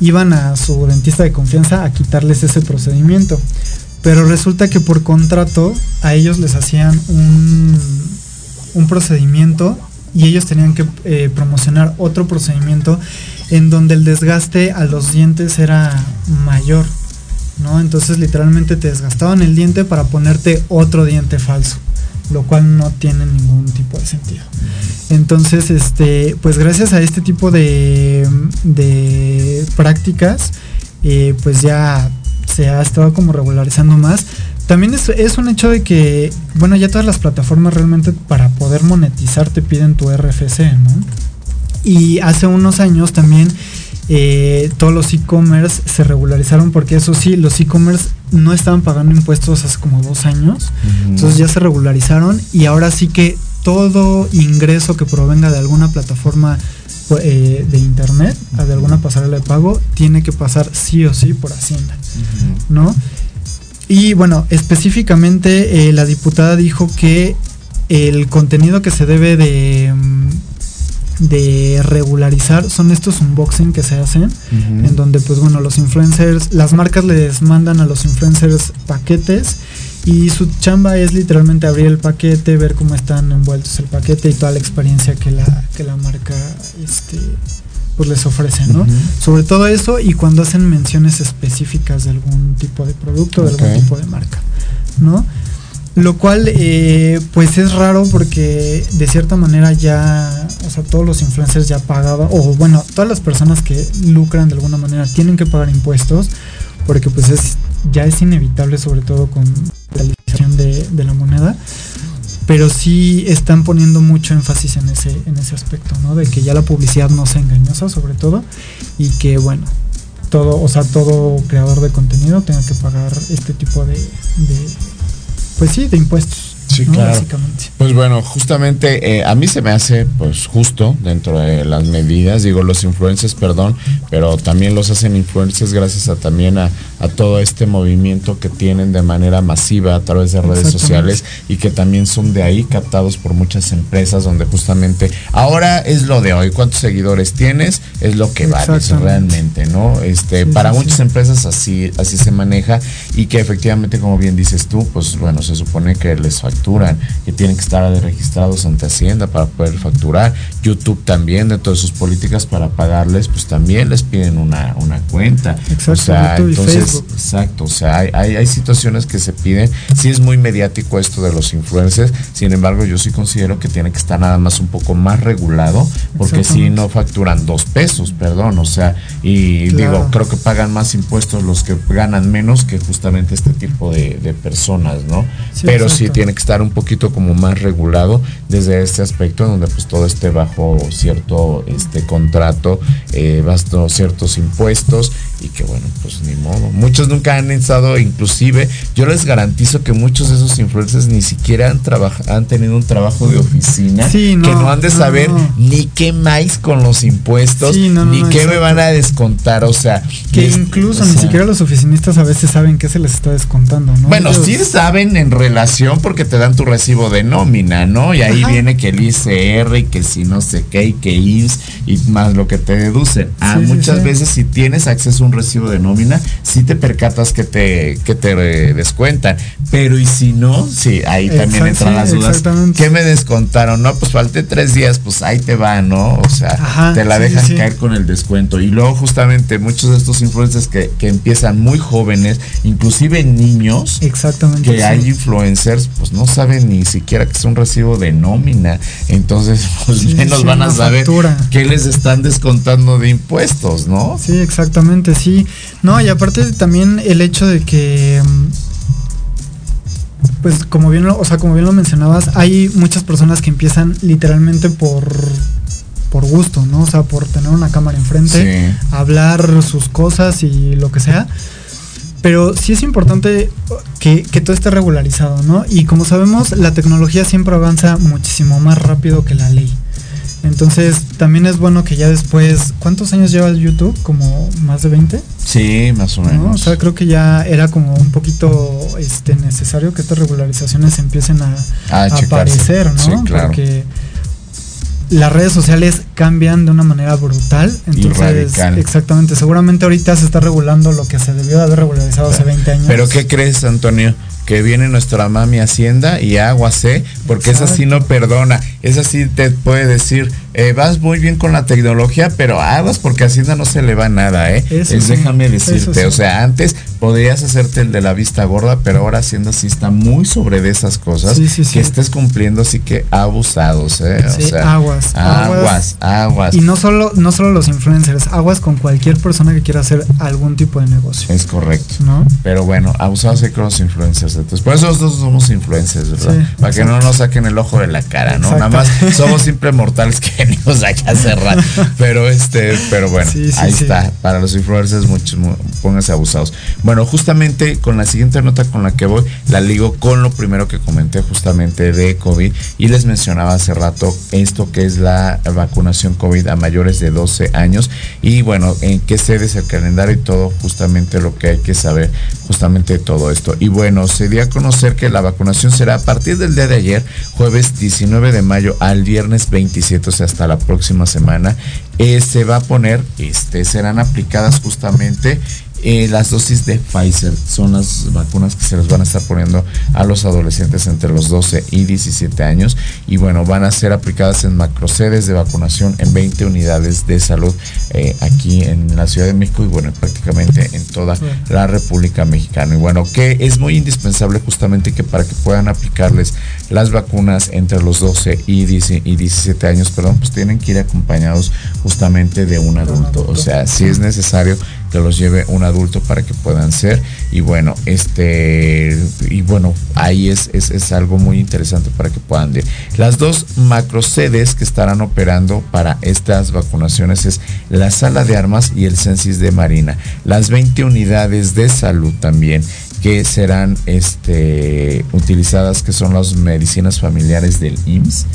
iban a su dentista de confianza a quitarles ese procedimiento pero resulta que por contrato a ellos les hacían un un procedimiento y ellos tenían que eh, promocionar otro procedimiento en donde el desgaste a los dientes era mayor, ¿no? Entonces literalmente te desgastaban el diente para ponerte otro diente falso, lo cual no tiene ningún tipo de sentido. Entonces, este, pues gracias a este tipo de, de prácticas, eh, pues ya se ha estado como regularizando más. También es, un hecho de que, bueno, ya todas las plataformas realmente para poder monetizar te piden tu RFC, ¿no? Y hace unos años también eh, todos los e-commerce se regularizaron porque eso sí, los e-commerce no estaban pagando impuestos hace como dos años. Entonces ya se regularizaron y ahora sí que todo ingreso que provenga de alguna plataforma eh, de internet, de alguna pasarela de pago, tiene que pasar sí o sí por Hacienda, ¿no? Y bueno, específicamente eh, la diputada dijo que el contenido que se debe de, mm, de regularizar son estos unboxing que se hacen, en donde pues bueno, los influencers, las marcas les mandan a los influencers paquetes y su chamba es literalmente abrir el paquete, ver cómo están envueltos el paquete y toda la experiencia que la, que la marca este, pues les ofrece, ¿no? Sobre todo eso y cuando hacen menciones específicas de algún tipo de producto, de algún tipo de marca, ¿no? Lo cual, eh, pues es raro porque de cierta manera ya, o sea, todos los influencers ya pagaban, o bueno, todas las personas que lucran de alguna manera tienen que pagar impuestos, porque pues es ya es inevitable, sobre todo con la realización de, la moneda pero sí están poniendo mucho énfasis en ese, en ese aspecto, ¿no? De que ya la publicidad no sea engañosa, sobre todo, y que, bueno, todo, o sea, todo creador de contenido tenga que pagar este tipo de pues sí, de impuestos. Sí, claro. Pues bueno, justamente eh, a mí se me hace pues justo dentro de las medidas, digo los influencers, perdón, pero también los hacen influencers gracias a también a, a todo este movimiento que tienen de manera masiva a través de redes sociales y que también son de ahí captados por muchas empresas donde justamente ahora es lo de hoy, cuántos seguidores tienes, es lo que vales realmente, ¿no? Este, para muchas empresas así así se maneja y que efectivamente como bien dices tú, pues bueno, se supone que les facturan, que tienen que estar registrados ante Hacienda para poder facturar. YouTube también dentro de sus políticas para pagarles, pues también les piden una, una cuenta. Exacto, o sea, y entonces. Exacto, o sea, hay, hay, hay situaciones que se piden. Sí es muy mediático esto de los influencers, sin embargo yo sí considero que tiene que estar nada más un poco más regulado, porque si no facturan dos pesos, perdón, o sea, y Claro. digo, creo que pagan más impuestos los que ganan menos que justamente este tipo de, de personas, ¿no? Sí, Pero sí tiene que estar un poquito como más regulado desde este aspecto donde pues todo esté bajo cierto este contrato, eh, bajo ciertos impuestos y que bueno, pues ni modo. Muchos nunca han estado, inclusive, yo les garantizo que muchos de esos influencers ni siquiera han trabaja- han tenido un trabajo de oficina, Sí, no, que no han de saber no. ni qué más con los impuestos, Sí, ni qué me van a descontar, o sea, Que incluso o ni siquiera los oficinistas a veces saben qué se les está descontando, ¿no? bueno, Ellos- sí saben en relación porque te dan tu recibo de nómina, ¿no? Y ahí Ajá. viene que el ICR y que si no sé qué y que IMSS y más lo que te deducen. Ah, Sí, muchas veces si tienes acceso a un recibo de nómina, sí te percatas que te, que te eh, descuentan. Pero y si no, sí, ahí también entran las dudas. ¿Qué me descontaron? No, pues falté tres días, pues ahí te va, ¿no? O sea, Ajá, te la sí, dejan sí, caer con el descuento. Y luego justamente muchos de estos influencers que, que empiezan muy jóvenes, inclusive niños, Exactamente. que sí. hay influencers, pues no saben ni siquiera que es un recibo de nómina. Entonces, pues menos van a saber factura. qué les están descontando de impuestos, ¿no? Sí, exactamente, sí. No, y aparte también el hecho de que mm, pues como bien lo, o sea, como bien lo mencionabas, hay muchas personas que empiezan literalmente por por gusto, ¿no? O sea, por tener una cámara enfrente, Sí. hablar sus cosas y lo que sea. Pero sí es importante que, que todo esté regularizado, ¿no? Y como sabemos, la tecnología siempre avanza muchísimo más rápido que la ley. Entonces, también es bueno que ya después, ¿cuántos años lleva el YouTube? ¿Como más de 20? Sí, más o ¿no? O menos. sea, creo que ya era como un poquito este, necesario que estas regularizaciones empiecen a, A a checarse. aparecer, ¿no? Sí, claro. Porque las redes sociales cambian de una manera brutal. Entonces, exactamente, seguramente ahorita se está regulando lo que se debió de haber regularizado hace 20 años. Pero ¿qué crees, Antonio? Que viene nuestra mami Hacienda y aguas, ¿eh? Porque esa sí no perdona. Esa sí te puede decir, eh, vas muy bien con la tecnología, pero aguas porque a Hacienda no se le va nada, ¿eh? Eso es, sí, déjame decirte. O sea, antes podrías hacerte el de la vista gorda, pero ahora Hacienda sí está muy sobre de esas cosas. Sí, sí, sí. Que estés cumpliendo, así que abusados, ¿eh? O aguas, Aguas, aguas. Y no solo, no solo los influencers, aguas con cualquier persona que quiera hacer algún tipo de negocio. Es correcto. ¿No? Pero bueno, abusados hay con los influencers. Entonces, por eso nosotros somos influencers, ¿verdad? Sí, Para que no nos saquen el ojo de la cara, ¿no? Exacto. Nada más somos simples mortales que venimos allá a cerrar. pero este, pero bueno, ahí está. Para los influencers, muchos, pónganse abusados. Bueno, justamente con la siguiente nota con la que voy, la ligo con lo primero que comenté justamente de COVID y les mencionaba hace rato esto que es la vacunación COVID a mayores de 12 años y bueno, en qué sede es el calendario y todo, justamente lo que hay que saber, justamente todo esto. Y bueno, se dio a conocer que la vacunación será a partir del día de ayer, jueves 19 de mayo al viernes 27, o sea, hasta la próxima semana. Eh, se va a poner, este, serán aplicadas justamente eh, las dosis de Pfizer son las vacunas que se les van a estar poniendo a los adolescentes entre los 12 y 17 años y bueno, van a ser aplicadas en macrosedes de vacunación en 20 unidades de salud eh, aquí en la Ciudad de México y bueno, prácticamente en toda la República Mexicana. Y bueno, que es muy indispensable justamente que para que puedan aplicarles las vacunas entre los 12 y 17 años, perdón, pues tienen que ir acompañados justamente de un adulto. O sea, si es necesario los lleve un adulto para que puedan ser. Y bueno, este, y bueno, ahí es, es, algo muy interesante para que puedan ir. Las dos macro sedes que estarán operando para estas vacunaciones es la sala de armas y el censis de Marina. Las 20 unidades de salud también que serán este, utilizadas, que son las medicinas familiares del IMSS.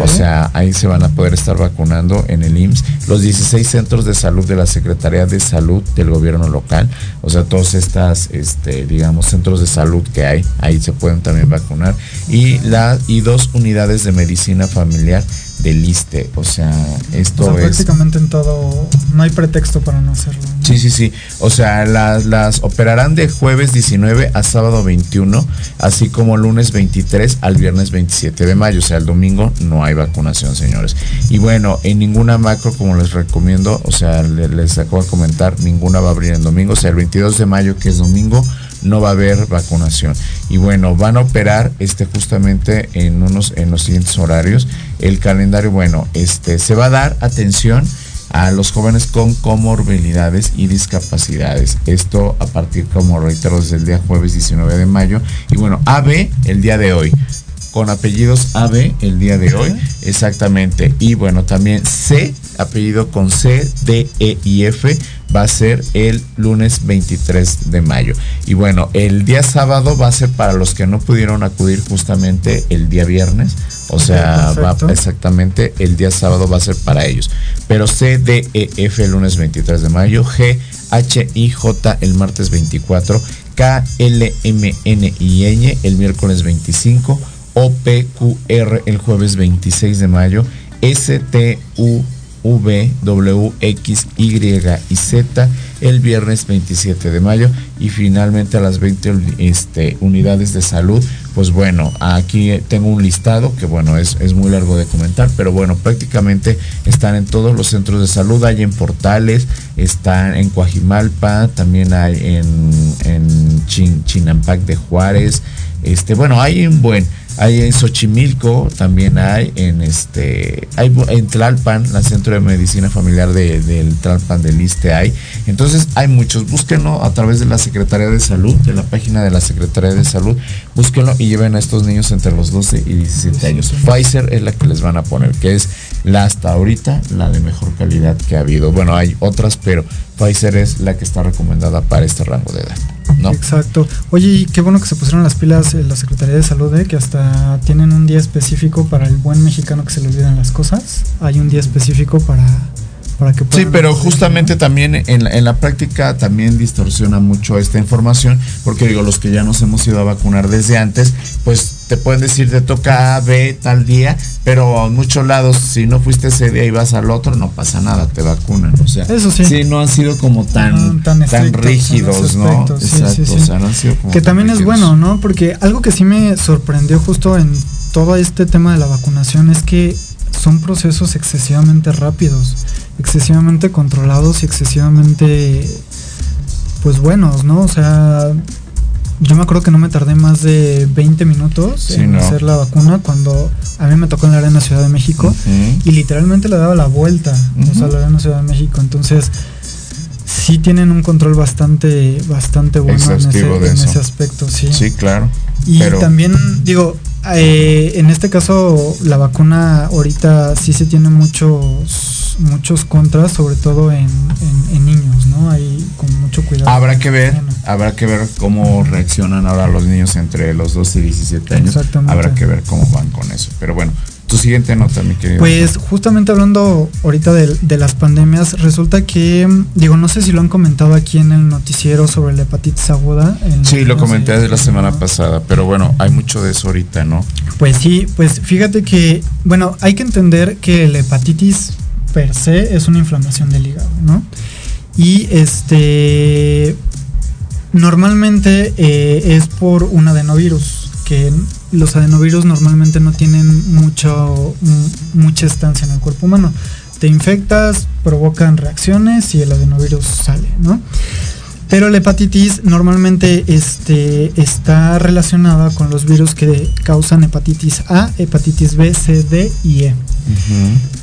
O sea, ahí se van a poder estar vacunando en el IMSS. Los 16 centros de salud de la Secretaría de Salud del gobierno local. O sea, todos estas, este, digamos, centros de salud que hay, ahí se pueden también vacunar. Y, la, y dos unidades de medicina familiar del ISTE. O sea, esto es. Prácticamente en todo. No hay pretexto para no hacerlo. Sí, sí, sí. O sea, las, las operarán de jueves 19 a sábado 21, así como lunes 23 al viernes 27 de mayo. O sea, el domingo no hay vacunación, señores. Y bueno, en ninguna macro, como les recomiendo, o sea, les, les acabo de comentar, ninguna va a abrir en domingo. O sea, el 22 de mayo, que es domingo no va a haber vacunación. Y bueno, van a operar este justamente en unos en los siguientes horarios. El calendario, bueno, este se va a dar atención a los jóvenes con comorbilidades y discapacidades. Esto a partir, como reitero, desde el día jueves 19 de mayo. Y bueno, AB el día de hoy con apellidos AB el día de hoy, exactamente. Y bueno, también C, apellido con C, D, E y F, va a ser el lunes 23 de mayo. Y bueno, el día sábado va a ser para los que no pudieron acudir justamente el día viernes. O sea, va exactamente el día sábado va a ser para ellos. Pero C, D, E, F el lunes 23 de mayo, G, H, I, J el martes 24, K, L, M, N y N el miércoles 25, O, P, Q, R el jueves 26 de mayo, S, T, U, V, W, X, Y y Z el viernes 27 de mayo y finalmente a las 20 este, unidades de salud. Pues bueno, aquí tengo un listado que bueno, es, es, muy largo de comentar, pero bueno, prácticamente están en todos los centros de salud, hay en Portales, están en Coajimalpa, también hay en, en Chinampac de Juárez, este, bueno, hay un buen hay en Xochimilco, también hay en este, hay en Tlalpan, la Centro de Medicina Familiar de, del Tlalpan del ISTE hay. Entonces hay muchos, búsquenlo a través de la Secretaría de Salud, de la página de la Secretaría de Salud, búsquenlo y lleven a estos niños entre los 12 y 17 años. Pfizer es la que les van a poner, que es la hasta ahorita la de mejor calidad que ha habido. Bueno, hay otras, pero Pfizer es la que está recomendada para este rango de edad. Exacto. Oye, y qué bueno que se pusieron las pilas en la Secretaría de Salud, ¿eh? que hasta tienen un día específico para el buen mexicano que se le olvidan las cosas. Hay un día específico para, para que Sí, pero justamente también en la, en la práctica también distorsiona mucho esta información, porque digo, los que ya nos hemos ido a vacunar desde antes, pues te pueden decir te toca A, B tal día, pero en muchos lados, si no fuiste ese día y vas al otro, no pasa nada, te vacunan. O sea, Eso sí. no han sido como tan, tan, rígidos, ¿no? Exacto, o sea, no han sido como Que también es bueno, ¿no? Porque algo que sí me sorprendió justo en todo este tema de la vacunación es que son procesos excesivamente rápidos, excesivamente controlados y excesivamente pues buenos, ¿no? O sea, yo me acuerdo que no me tardé más de 20 minutos en hacer la vacuna cuando a mí me tocó en la Arena Ciudad de México y literalmente le daba la vuelta, o sea, la Arena Ciudad de México. Entonces, sí tienen un control bastante bastante bueno en ese, aspecto, sí. Sí, claro. Y también, digo, eh, en este caso la vacuna ahorita sí se tiene muchos muchos contras, sobre todo en, en, niños, ¿no? Hay con mucho cuidado. Habrá que ver, habrá que ver cómo reaccionan ahora los niños entre los 12 y 17 años. Exactamente. Habrá que ver cómo van con eso. Pero bueno, tu siguiente nota, mi querido. Pues justamente hablando ahorita de, las pandemias, resulta que, digo, no sé si lo han comentado aquí en el noticiero sobre la hepatitis aguda. Sí, lo comenté de la semana pasada, pero bueno, hay mucho de eso ahorita, ¿no? Pues sí, pues fíjate que, bueno, hay que entender que la hepatitis per se es una inflamación del hígado, ¿no? Y este, normalmente eh, es por un adenovirus que los adenovirus normalmente no tienen mucho, mucha estancia en el cuerpo humano. Te infectas, provocan reacciones y el adenovirus sale, ¿no? Pero la hepatitis normalmente este, está relacionada con los virus que causan hepatitis A, hepatitis B, C, D y E.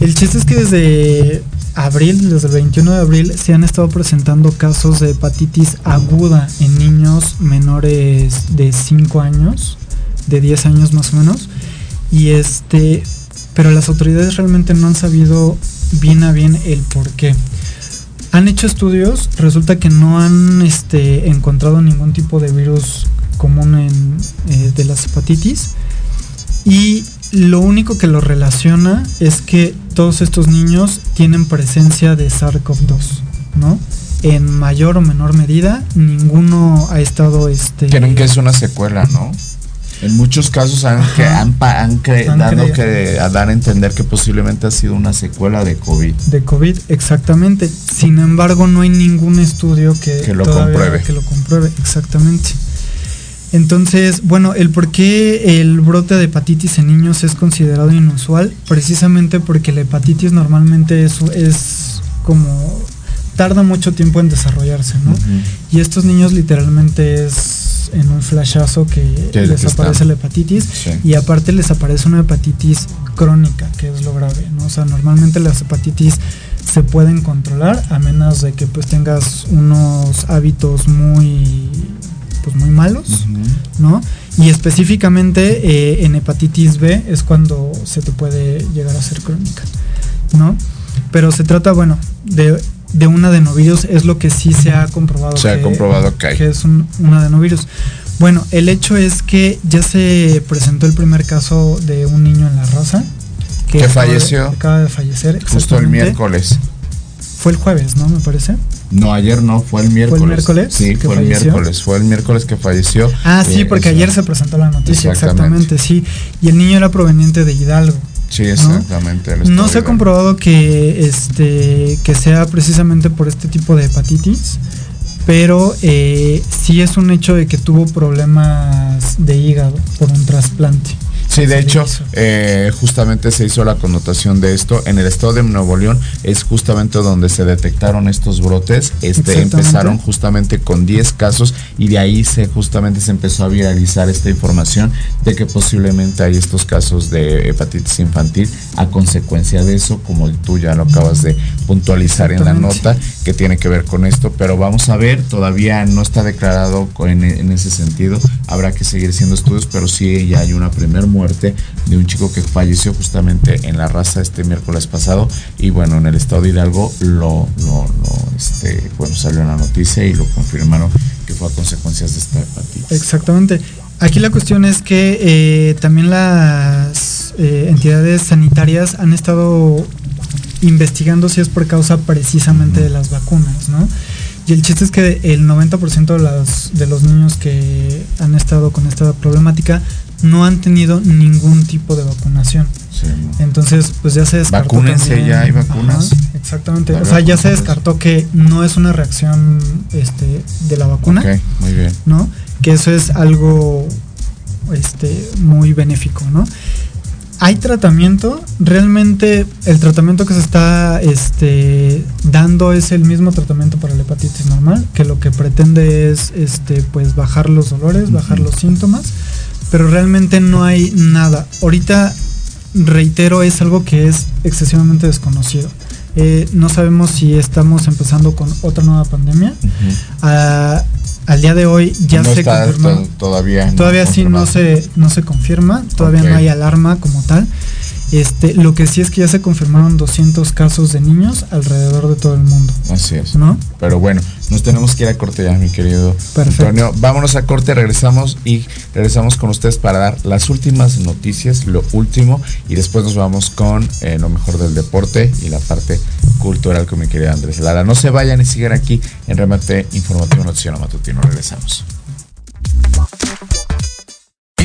El chiste es que desde abril, desde el 21 de abril, se han estado presentando casos de hepatitis aguda en niños menores de 5 años de 10 años más o menos. Y este, pero las autoridades realmente no han sabido bien a bien el por qué. Han hecho estudios, resulta que no han este, encontrado ningún tipo de virus común en, eh, de las hepatitis. Y lo único que lo relaciona es que todos estos niños tienen presencia de SARS-CoV-2, ¿no? En mayor o menor medida, ninguno ha estado este. Creen que es una secuela, ¿no? En muchos casos han, que, han, han, dado que, a dar a entender que posiblemente ha sido una secuela de COVID. De COVID, exactamente. Sin embargo, no hay ningún estudio que, lo compruebe. Que lo compruebe, exactamente. Entonces, bueno, el por qué el brote de hepatitis en niños es considerado inusual, precisamente porque la hepatitis normalmente es, es como tarda mucho tiempo en desarrollarse, ¿no? Y estos niños literalmente es en un flashazo que les aparece la hepatitis y aparte les aparece una hepatitis crónica, que es lo grave, ¿no? O sea, normalmente las hepatitis se pueden controlar a menos de que pues tengas unos hábitos muy pues muy malos, ¿no? Y específicamente eh, en hepatitis B es cuando se te puede llegar a ser crónica, ¿no? Pero se trata, bueno, de de un adenovirus es lo que sí se ha comprobado. Se ha comprobado que, que es un, adenovirus. Bueno, el hecho es que ya se presentó el primer caso de un niño en la raza. Que, falleció. acaba de fallecer. Justo el miércoles. Fue el jueves, ¿no? Me parece. No, ayer no, fue el miércoles. ¿Fue el miércoles? Sí, fue el miércoles. Fue el miércoles que falleció. Ah, sí, eh, porque ayer se presentó la noticia, exactamente, sí. Y el niño era proveniente de Hidalgo. Sí, exactamente. ¿no? se ha comprobado que este que sea precisamente por este tipo de hepatitis, pero eh, sí es un hecho de que tuvo problemas de hígado por un trasplante. Sí, de hecho, eh, justamente se hizo la connotación de esto. En el estado de Nuevo León es justamente donde se detectaron estos brotes. Este, empezaron justamente con 10 casos y de ahí se justamente se empezó a viralizar esta información de que posiblemente hay estos casos de hepatitis infantil a consecuencia de eso, como tú ya lo acabas de puntualizar en la nota, que tiene que ver con esto. Pero vamos a ver, todavía no está declarado en, en ese sentido. Habrá que seguir haciendo estudios, pero sí ya hay una primer muerte de un chico que falleció justamente en la raza este miércoles pasado y bueno, en el estado de Hidalgo lo, lo, este, bueno, salió en la noticia y lo confirmaron que fue a consecuencias de esta hepatitis. Exactamente. Aquí la cuestión es que eh, también las eh, entidades sanitarias han estado investigando si es por causa precisamente de las vacunas, ¿no? Y el chiste es que el 90% de, las, de los niños que han estado con esta problemática no han tenido ningún tipo de vacunación. Entonces, pues ya se descartó. Vacúnense, ya hay vacunas. exactamente. o sea, ya se descartó que no es una reacción este, de la vacuna. Ok, muy bien. ¿No? Que eso es algo este, muy benéfico, ¿no? Hay tratamiento, realmente el tratamiento que se está este, dando es el mismo tratamiento para la hepatitis normal, que lo que pretende es este, pues bajar los dolores, bajar los síntomas pero realmente no hay nada. Ahorita, reitero, es algo que es excesivamente desconocido. Eh, no sabemos si estamos empezando con otra nueva pandemia. Ah, al día de hoy ya se confirma. Todavía. Todavía sí no se, no se confirma, todavía no hay alarma como tal. Este, lo que sí es que ya se confirmaron 200 casos de niños alrededor de todo el mundo. Así es. ¿No? Pero bueno, nos tenemos que ir a corte ya, mi querido Antonio. Vámonos a corte, regresamos y regresamos con ustedes para dar las últimas noticias, lo último, y después nos vamos con eh, lo mejor del deporte y la parte cultural con mi querido Andrés Lara. No se vayan y sigan aquí en Remate Informativo Noticiero Matutino. Regresamos.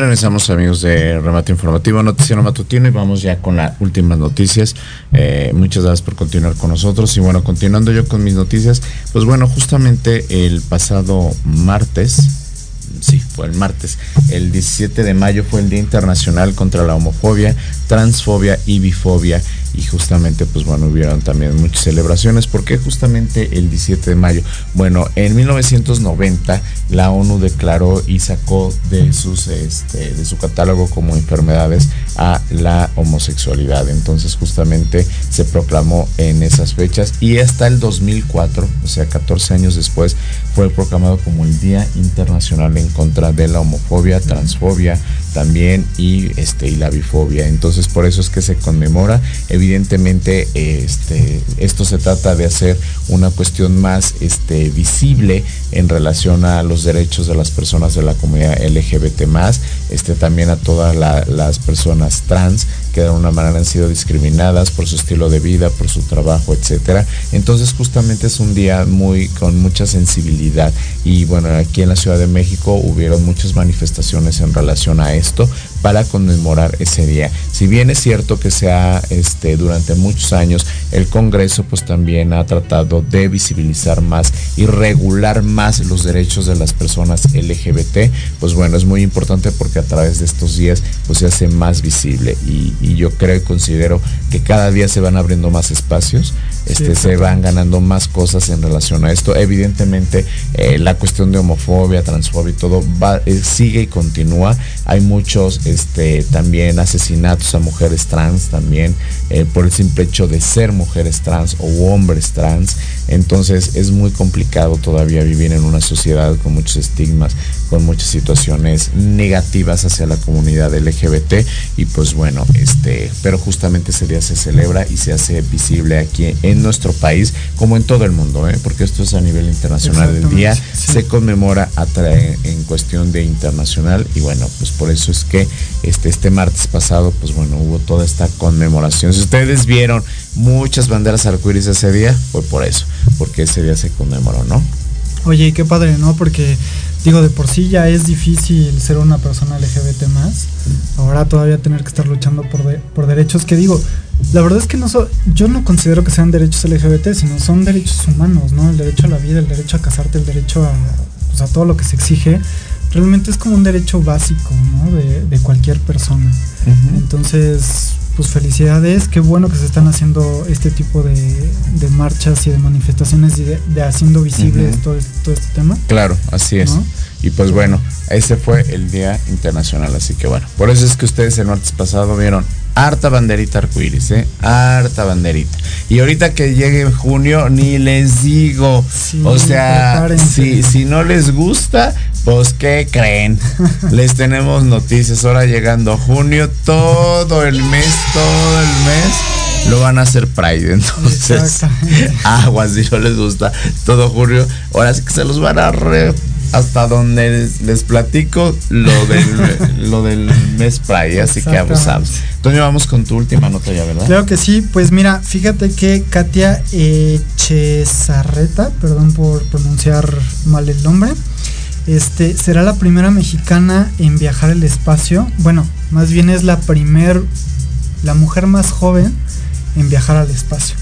Regresamos amigos de Remate Informativo, Noticiero Matutino y vamos ya con las últimas noticias. Eh, muchas gracias por continuar con nosotros y bueno, continuando yo con mis noticias, pues bueno, justamente el pasado martes, sí, fue el martes, el 17 de mayo fue el Día Internacional contra la Homofobia, Transfobia y Bifobia y justamente pues bueno hubieron también muchas celebraciones. Porque justamente el 17 de mayo bueno en 1990 la ONU declaró y sacó de sus este, de su catálogo como enfermedades a la homosexualidad. Entonces justamente se proclamó en esas fechas y hasta el 2004 o sea 14 años después fue proclamado como el Día Internacional en contra de la homofobia transfobia también y este y la bifobia. Entonces por eso es que se conmemora. Evidentemente este esto se trata de hacer una cuestión más este visible en relación a los derechos de las personas de la comunidad LGBT más este también a todas las personas trans que de alguna manera han sido discriminadas por su estilo de vida, por su trabajo, etcétera. Entonces justamente es un día muy con mucha sensibilidad. Y bueno, aquí en la Ciudad de México hubieron muchas manifestaciones en relación a esto para conmemorar ese día. Si bien es cierto que sea este durante muchos años el Congreso pues también ha tratado de visibilizar más y regular más los derechos de las personas LGBT, pues bueno, es muy importante porque a través de estos días pues se hace más visible y, yo creo y considero que cada día se van abriendo más espacios, este, se van ganando más cosas en relación a esto. Evidentemente eh, la cuestión de homofobia, transfobia y todo va, eh, sigue y continúa hay muchos este, también asesinatos a mujeres trans también eh, por el simple hecho de ser mujeres trans o hombres trans. Entonces es muy complicado todavía vivir en una sociedad con muchos estigmas, con muchas situaciones negativas hacia la comunidad LGBT y pues bueno, este, pero justamente ese día se celebra y se hace visible aquí en nuestro país como en todo el mundo, ¿eh? porque esto es a nivel internacional del día, se conmemora en cuestión de internacional y bueno, pues por eso es que este, este martes pasado, pues bueno, hubo toda esta conmemoración. Si ustedes vieron muchas banderas arcoíris ese día, fue por eso, porque ese día se conmemoró, ¿no? Oye, qué padre, ¿no? Porque digo, de por sí ya es difícil ser una persona LGBT más. Ahora todavía tener que estar luchando por, por derechos que digo, la verdad es que no yo no considero que sean derechos LGBT, sino son derechos humanos, ¿no? El derecho a la vida, el derecho a casarte, el derecho a, pues, a todo lo que se exige. Realmente es como un derecho básico, ¿no? De, de cualquier persona. Entonces, pues felicidades, qué bueno que se están haciendo este tipo de, marchas y de manifestaciones y de, haciendo visible todo, este tema. Claro, así es. Y pues bueno, ese fue el Día Internacional, así que bueno, por eso es que ustedes el martes pasado vieron harta banderita arcoíris, ¿eh? Harta banderita. Y ahorita que llegue junio, ni les digo. o sea, si, si no les gusta, pues ¿qué creen? les tenemos noticias. Ahora llegando junio, todo el mes, todo el mes lo van a hacer Pride. Entonces, aguas, si no les gusta todo junio, ahora sí que se los van a re hasta donde les, platico lo del, lo del mes Pride, así que abusamos. Entonces vamos con tu última nota ya, ¿verdad? Claro que sí, pues mira, fíjate que Katia Echezarreta, perdón por pronunciar mal el nombre, este, será la primera mexicana en viajar al espacio. Bueno, más bien es la primer, la mujer más joven en viajar al espacio.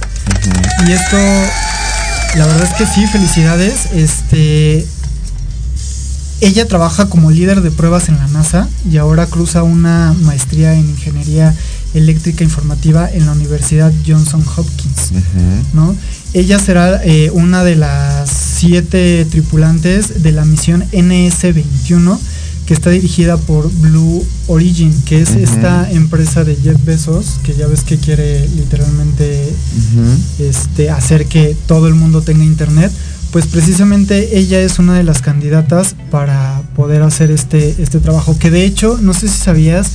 Y esto, la verdad es que sí, felicidades. Este, ella trabaja como líder de pruebas en la NASA y ahora cruza una maestría en ingeniería eléctrica informativa en la Universidad Johnson Hopkins. ¿no? Ella será eh, una de las siete tripulantes de la misión NS-21 que está dirigida por Blue Origin, que es esta empresa de Jeff Bezos, que ya ves que quiere literalmente este, hacer que todo el mundo tenga internet pues precisamente ella es una de las candidatas para poder hacer este, este trabajo. Que de hecho, no sé si sabías,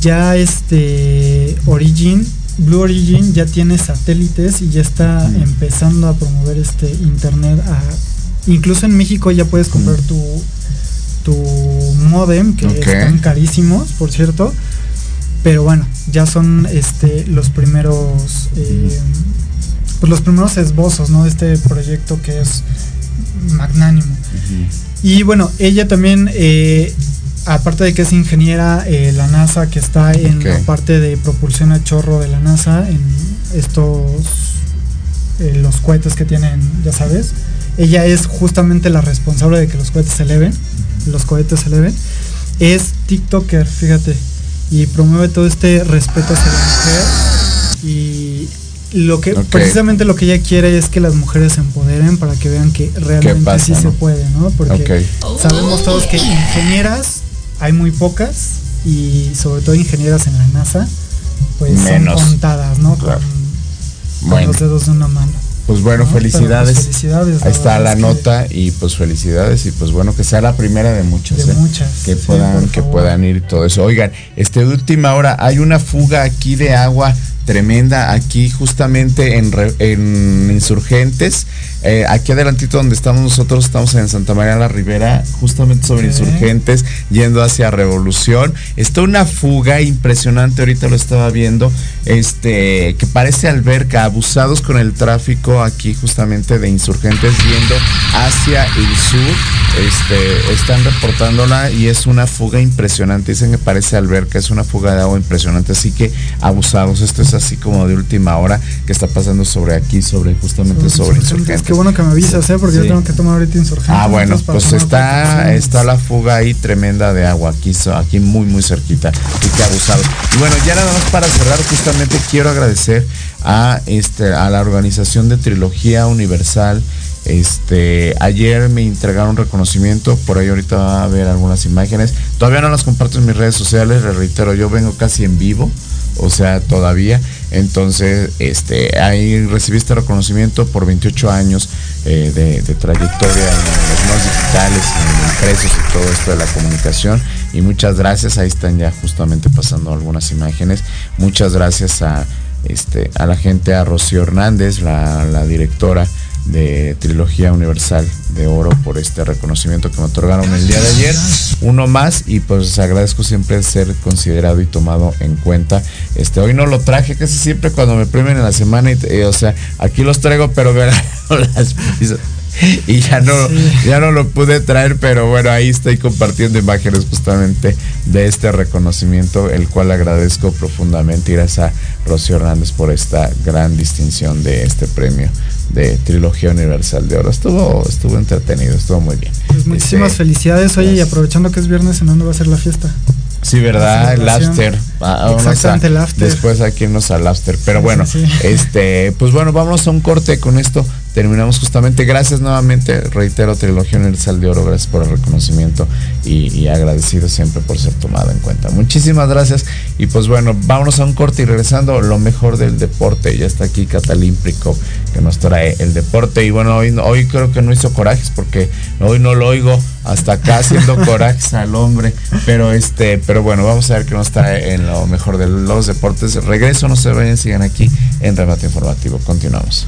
ya este Origin, Blue Origin ya tiene satélites y ya está mm. empezando a promover este internet. incluso en México ya puedes comprar mm. tu, tu modem, que están carísimos, por cierto. Pero bueno, ya son este, los primeros... Eh, pues los primeros esbozos ¿no? de este proyecto que es magnánimo. Y bueno, ella también, eh, aparte de que es ingeniera, eh, la NASA que está en la parte de propulsión a chorro de la NASA, en estos, eh, los cohetes que tienen, ya sabes, ella es justamente la responsable de que los cohetes se eleven, los cohetes se eleven. Es TikToker, fíjate, y promueve todo este respeto hacia la mujer y lo que precisamente lo que ella quiere es que las mujeres se empoderen para que vean que realmente sí se puede, ¿no? Porque sabemos todos que ingenieras hay muy pocas y sobre todo ingenieras en la NASA pues son contadas, ¿no? Con, los dedos de una mano. Pues bueno, pues felicidades. Ahí está la nota y pues felicidades y pues bueno que sea la primera de muchas. De ¿eh? muchas. Que puedan que puedan ir todo eso. Oigan, este de última hora hay una fuga aquí de agua tremenda aquí justamente en, en Insurgentes. Eh, aquí adelantito donde estamos nosotros, estamos en Santa María la Ribera, justamente sobre Insurgentes, yendo hacia Revolución. Está una fuga impresionante, ahorita lo estaba viendo, este, que parece alberca, abusados con el tráfico aquí justamente de Insurgentes, yendo hacia el sur. Este, están reportándola y es una fuga impresionante. Dicen que parece alberca, es una fuga de agua impresionante, así que abusados. Esto es así como de última hora que está pasando sobre aquí, sobre justamente sobre, insurgentes. Qué bueno que me avisas, ¿eh? porque yo tengo que tomar ahorita insurgentes. Ah, bueno, pues está, está la fuga ahí tremenda de agua aquí, aquí muy, muy cerquita y que abusado. Y bueno, ya nada más para cerrar, justamente quiero agradecer a, este, a la organización de Trilogía Universal Este, ayer me entregaron un reconocimiento, por ahí ahorita va a ver algunas imágenes. Todavía no las comparto en mis redes sociales, les reitero, yo vengo casi en vivo, o sea, todavía. Entonces, este, ahí recibí este reconocimiento por 28 años eh, de, trayectoria en los medios digitales, en impresos y todo esto de la comunicación. Y muchas gracias, ahí están ya justamente pasando algunas imágenes. Muchas gracias a, este, a la gente, a Rocío Hernández, la, la directora de Trilogía Universal de Oro por este reconocimiento que me otorgaron el día de ayer. Uno más y pues agradezco siempre ser considerado y tomado en cuenta. Este hoy no lo traje casi siempre cuando me premian en la semana y, eh, o sea, aquí los traigo pero verán las y ya no, ya no lo pude traer, pero bueno, ahí estoy compartiendo imágenes justamente de este reconocimiento, el cual agradezco profundamente. Gracias a Rocío Hernández por esta gran distinción de este premio de Trilogía Universal de Oro. Estuvo, estuvo entretenido, estuvo muy bien. Pues muchísimas este, felicidades, oye, y aprovechando que es viernes, ¿en dónde va a ser la fiesta? Sí, ¿verdad? El after. Ah, Exactamente, el after. Después aquí irnos al after. Pero bueno, este, pues bueno, vamos a un corte con esto terminamos justamente. Gracias nuevamente, reitero, Trilogía Universal de Oro, gracias por el reconocimiento y, agradecido siempre por ser tomado en cuenta. Muchísimas gracias y pues bueno, vámonos a un corte y regresando lo mejor del deporte. Ya está aquí Catalín que nos trae el deporte y bueno, hoy, hoy creo que no hizo corajes porque hoy no lo oigo hasta acá haciendo corajes al hombre, pero este, pero bueno, vamos a ver qué nos trae en lo mejor de los deportes. Regreso, no se vayan, sigan aquí en Remate Informativo. Continuamos.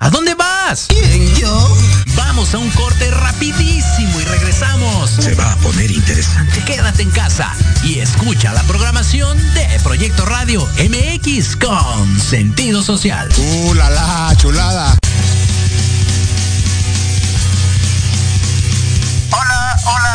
¿A dónde vas? ¿Quién, yo? Vamos a un corte rapidísimo y regresamos. Se va a poner interesante. Quédate en casa y escucha la programación de Proyecto Radio MX con sentido social. ¡Uh, la, la chulada!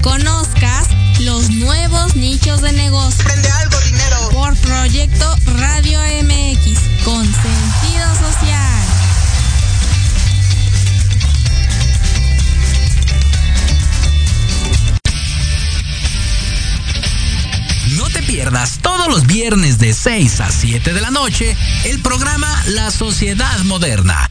Conozcas los nuevos nichos de negocio. Prende algo, dinero. Por Proyecto Radio MX, con sentido social. No te pierdas todos los viernes de 6 a 7 de la noche el programa La Sociedad Moderna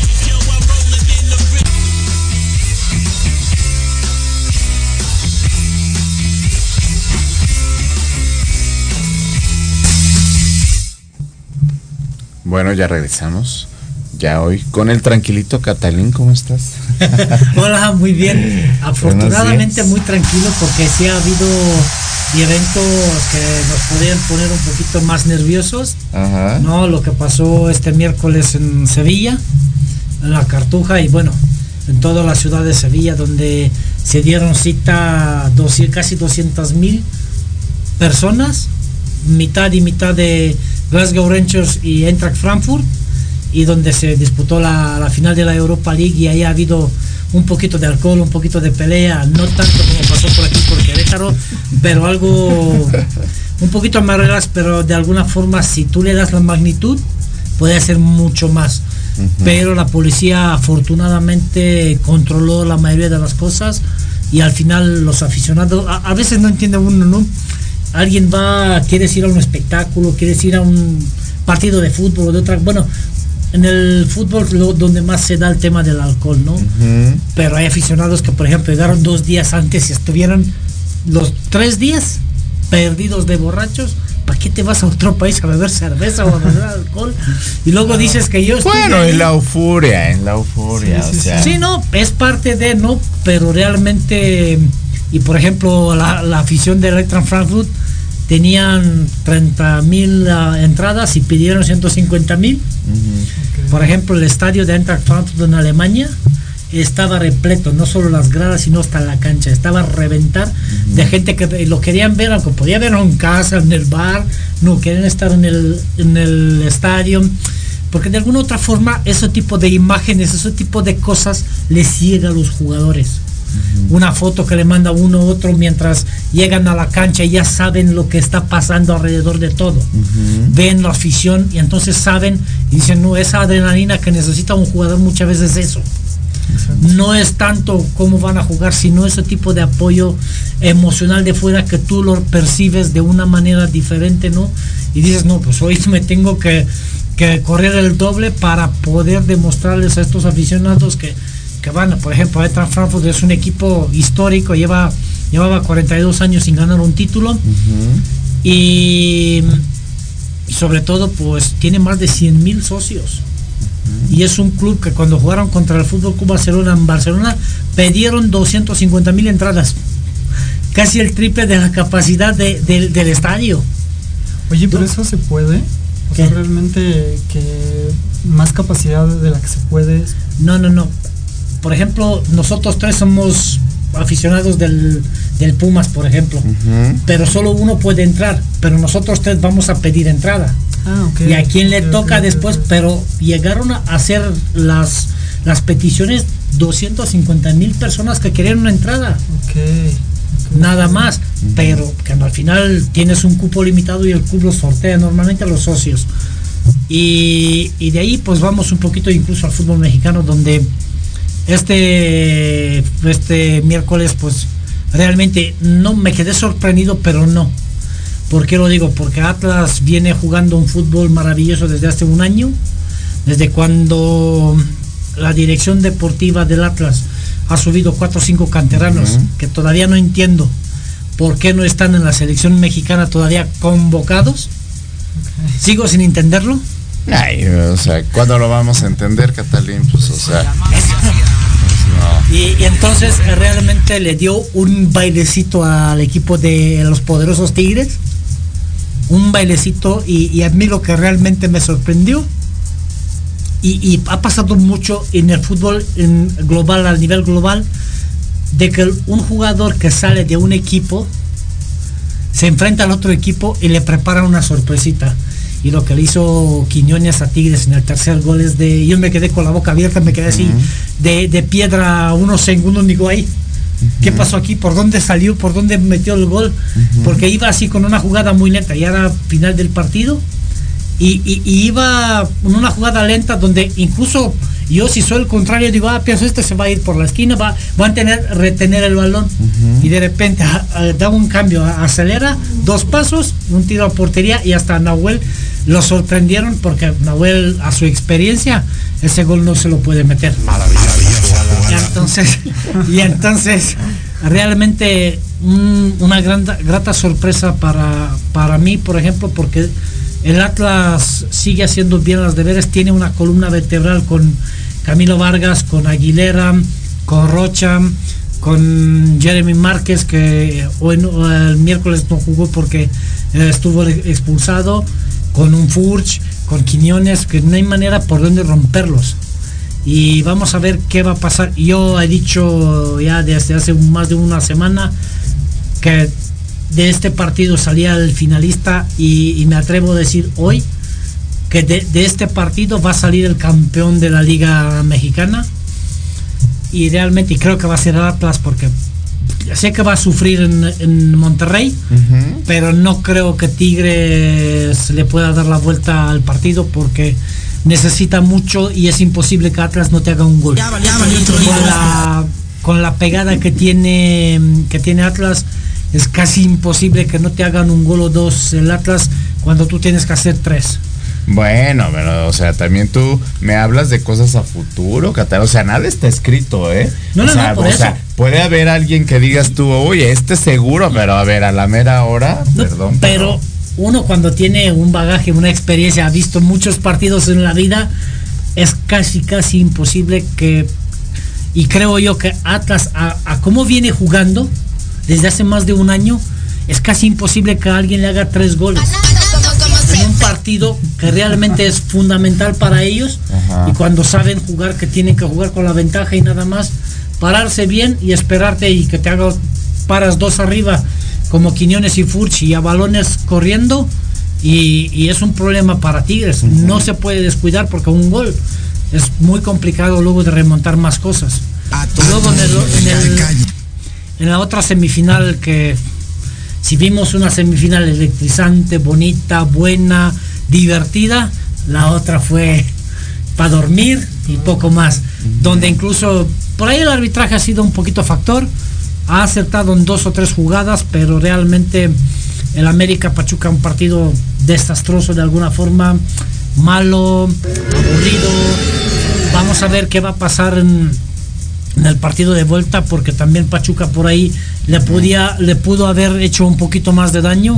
Bueno, ya regresamos. Ya hoy con el tranquilito Catalín, ¿cómo estás? Hola, muy bien. Afortunadamente muy tranquilo porque sí ha habido eventos que nos podían poner un poquito más nerviosos. No, lo que pasó este miércoles en Sevilla, en la Cartuja y bueno, en toda la ciudad de Sevilla donde se dieron cita casi 200 mil personas, mitad y mitad de Glasgow Rangers y Eintracht Frankfurt y donde se disputó la, final de la Europa League y ahí ha habido un poquito de alcohol, un poquito de pelea, no tanto como pasó por aquí por Querétaro, pero algo un poquito más relax, pero de alguna forma si tú le das la magnitud, puede ser mucho más. Pero la policía afortunadamente controló la mayoría de las cosas y al final los aficionados, a, veces no entiende uno, ¿no? Alguien va, quieres ir a un espectáculo, quieres ir a un partido de fútbol o de otra, bueno, en el fútbol lo, donde más se da el tema del alcohol, ¿no? Pero hay aficionados que, por ejemplo, llegaron dos días antes y estuvieron los tres días perdidos de borrachos. ¿Para qué te vas a otro país a beber cerveza o a beber alcohol? Y luego dices que yo Bueno, en la euforia, en la euforia. Sí, o sea. sí, no, es parte de, ¿no? Pero realmente, y por ejemplo, la, la afición de Electron Frankfurt tenían 30 mil uh, entradas y pidieron 150 mil. Por ejemplo, el estadio de Eintracht Frankfurt en Alemania estaba repleto, no solo las gradas, sino hasta la cancha. Estaba a reventar de gente que lo querían ver, aunque podía verlo en casa, en el bar, no, querían estar en el, en el estadio. Porque de alguna otra forma, ese tipo de imágenes, ese tipo de cosas les llega a los jugadores una foto que le manda uno u otro mientras llegan a la cancha y ya saben lo que está pasando alrededor de todo. Ven la afición y entonces saben y dicen, no, esa adrenalina que necesita un jugador muchas veces es eso. No es tanto cómo van a jugar, sino ese tipo de apoyo emocional de fuera que tú lo percibes de una manera diferente, ¿no? Y dices, no, pues hoy me tengo que, que correr el doble para poder demostrarles a estos aficionados que, que van, por ejemplo, Eintracht Frankfurt es un equipo histórico, lleva, llevaba 42 años sin ganar un título y, y, sobre todo pues tiene más de 100 mil socios. Y es un club que cuando jugaron contra el Fútbol Club Barcelona en Barcelona pidieron 250 mil entradas, casi el triple de la capacidad de, de, del estadio. Oye, pero eso se puede. O sea, realmente que más capacidad de la que se puede. No, no, no por ejemplo, nosotros tres somos aficionados del, del Pumas, por ejemplo, uh -huh. pero solo uno puede entrar, pero nosotros tres vamos a pedir entrada. Ah, okay. Y a quien le okay, toca okay, después, pero llegaron a hacer las, las peticiones 250 mil personas que querían una entrada. Nada más, uh -huh. pero que al final tienes un cupo limitado y el club lo sortea normalmente a los socios. Y, y de ahí pues vamos un poquito incluso al fútbol mexicano donde este, este miércoles, pues realmente no me quedé sorprendido, pero no. ¿Por qué lo digo? Porque Atlas viene jugando un fútbol maravilloso desde hace un año, desde cuando la dirección deportiva del Atlas ha subido cuatro o cinco canteranos, uh -huh. que todavía no entiendo por qué no están en la selección mexicana todavía convocados. Okay. Sigo sin entenderlo. Ay, o sea, ¿cuándo lo vamos a entender, Catalín? Pues, o sea. Y, entonces realmente le dio un bailecito al equipo de los poderosos Tigres. Un bailecito y, y a mí lo que realmente me sorprendió. Y, y, ha pasado mucho en el fútbol en global, a nivel global, de que un jugador que sale de un equipo se enfrenta al otro equipo y le prepara una sorpresita y lo que le hizo Quiñones a Tigres en el tercer gol es de yo me quedé con la boca abierta me quedé así uh -huh. de, de, piedra unos segundos digo ahí uh -huh. qué pasó aquí por dónde salió por dónde metió el gol uh -huh. porque iba así con una jugada muy lenta y era final del partido y, y, y, iba en una jugada lenta donde incluso yo si soy el contrario digo ah pienso este se va a ir por la esquina va, va a tener retener el balón y de repente a, a, da un cambio acelera dos pasos un tiro a portería y hasta Nahuel lo sorprendieron porque Nahuel a su experiencia ese gol no se lo puede meter. Y entonces y entonces realmente un, una gran, grata sorpresa para, para mí por ejemplo porque el Atlas sigue haciendo bien las deberes tiene una columna vertebral con Camilo Vargas con Aguilera con Rocha con Jeremy Márquez que hoy el miércoles no jugó porque eh, estuvo expulsado con un Furch, con Quiñones, que no hay manera por donde romperlos. Y vamos a ver qué va a pasar. Yo he dicho ya desde hace más de una semana que de este partido salía el finalista y, me atrevo a decir hoy que de, este partido va a salir el campeón de la liga mexicana y realmente creo que va a ser Atlas porque sé que va a sufrir en, Monterrey, pero no creo que Tigres le pueda dar la vuelta al partido porque necesita mucho y es imposible que Atlas no te haga un gol. con, la, con la pegada que tiene, que tiene Atlas, es casi imposible que no te hagan un gol o dos el Atlas cuando tú tienes que hacer tres. Bueno, pero, o sea, también tú me hablas de cosas a futuro, O sea, nada está escrito, ¿eh? No, no, no, o sea, puede haber alguien que digas tú, oye, este seguro, pero a ver, a la mera hora, perdón. Pero, uno cuando tiene un bagaje, una experiencia, ha visto muchos partidos en la vida, es casi, casi imposible que. Y creo yo que Atlas, a, a cómo viene jugando desde hace más de un año, es casi imposible que alguien le haga tres goles partido que realmente es fundamental para ellos y cuando saben jugar que tienen que jugar con la ventaja y nada más pararse bien y esperarte y que te haga paras dos arriba como Quiñones y Furchi y a balones corriendo y, es un problema para Tigres. No se puede descuidar porque un gol es muy complicado luego de remontar más cosas. Luego en la otra semifinal que si vimos una semifinal electrizante, bonita, buena, divertida, la otra fue para dormir y poco más. Donde incluso por ahí el arbitraje ha sido un poquito factor. Ha acertado en dos o tres jugadas, pero realmente el América Pachuca un partido desastroso de alguna forma, malo, aburrido. Vamos a ver qué va a pasar en, en el partido de vuelta porque también Pachuca por ahí le podía le pudo haber hecho un poquito más de daño.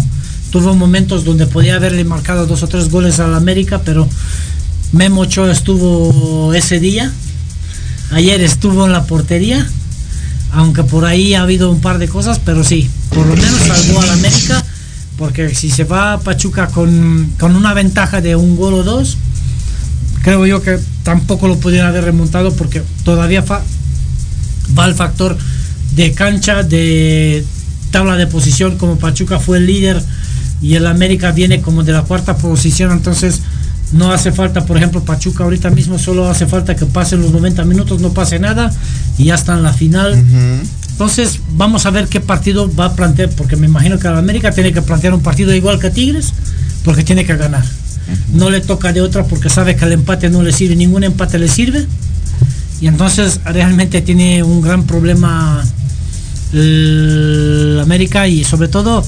Tuvo momentos donde podía haberle marcado dos o tres goles al América pero Memo Ochoa estuvo ese día. Ayer estuvo en la portería aunque por ahí ha habido un par de cosas pero sí por lo menos salvó al América porque si se va Pachuca con, con una ventaja de un gol o dos creo yo que tampoco lo pudieran haber remontado porque todavía fa va el factor de cancha, de tabla de posición, como Pachuca fue el líder y el América viene como de la cuarta posición, entonces no hace falta, por ejemplo, Pachuca ahorita mismo solo hace falta que pasen los 90 minutos, no pase nada y ya está en la final. Entonces vamos a ver qué partido va a plantear, porque me imagino que el América tiene que plantear un partido igual que Tigres, porque tiene que ganar. No le toca de otra porque sabe que el empate no le sirve, ningún empate le sirve. Y entonces realmente tiene un gran problema el América y sobre todo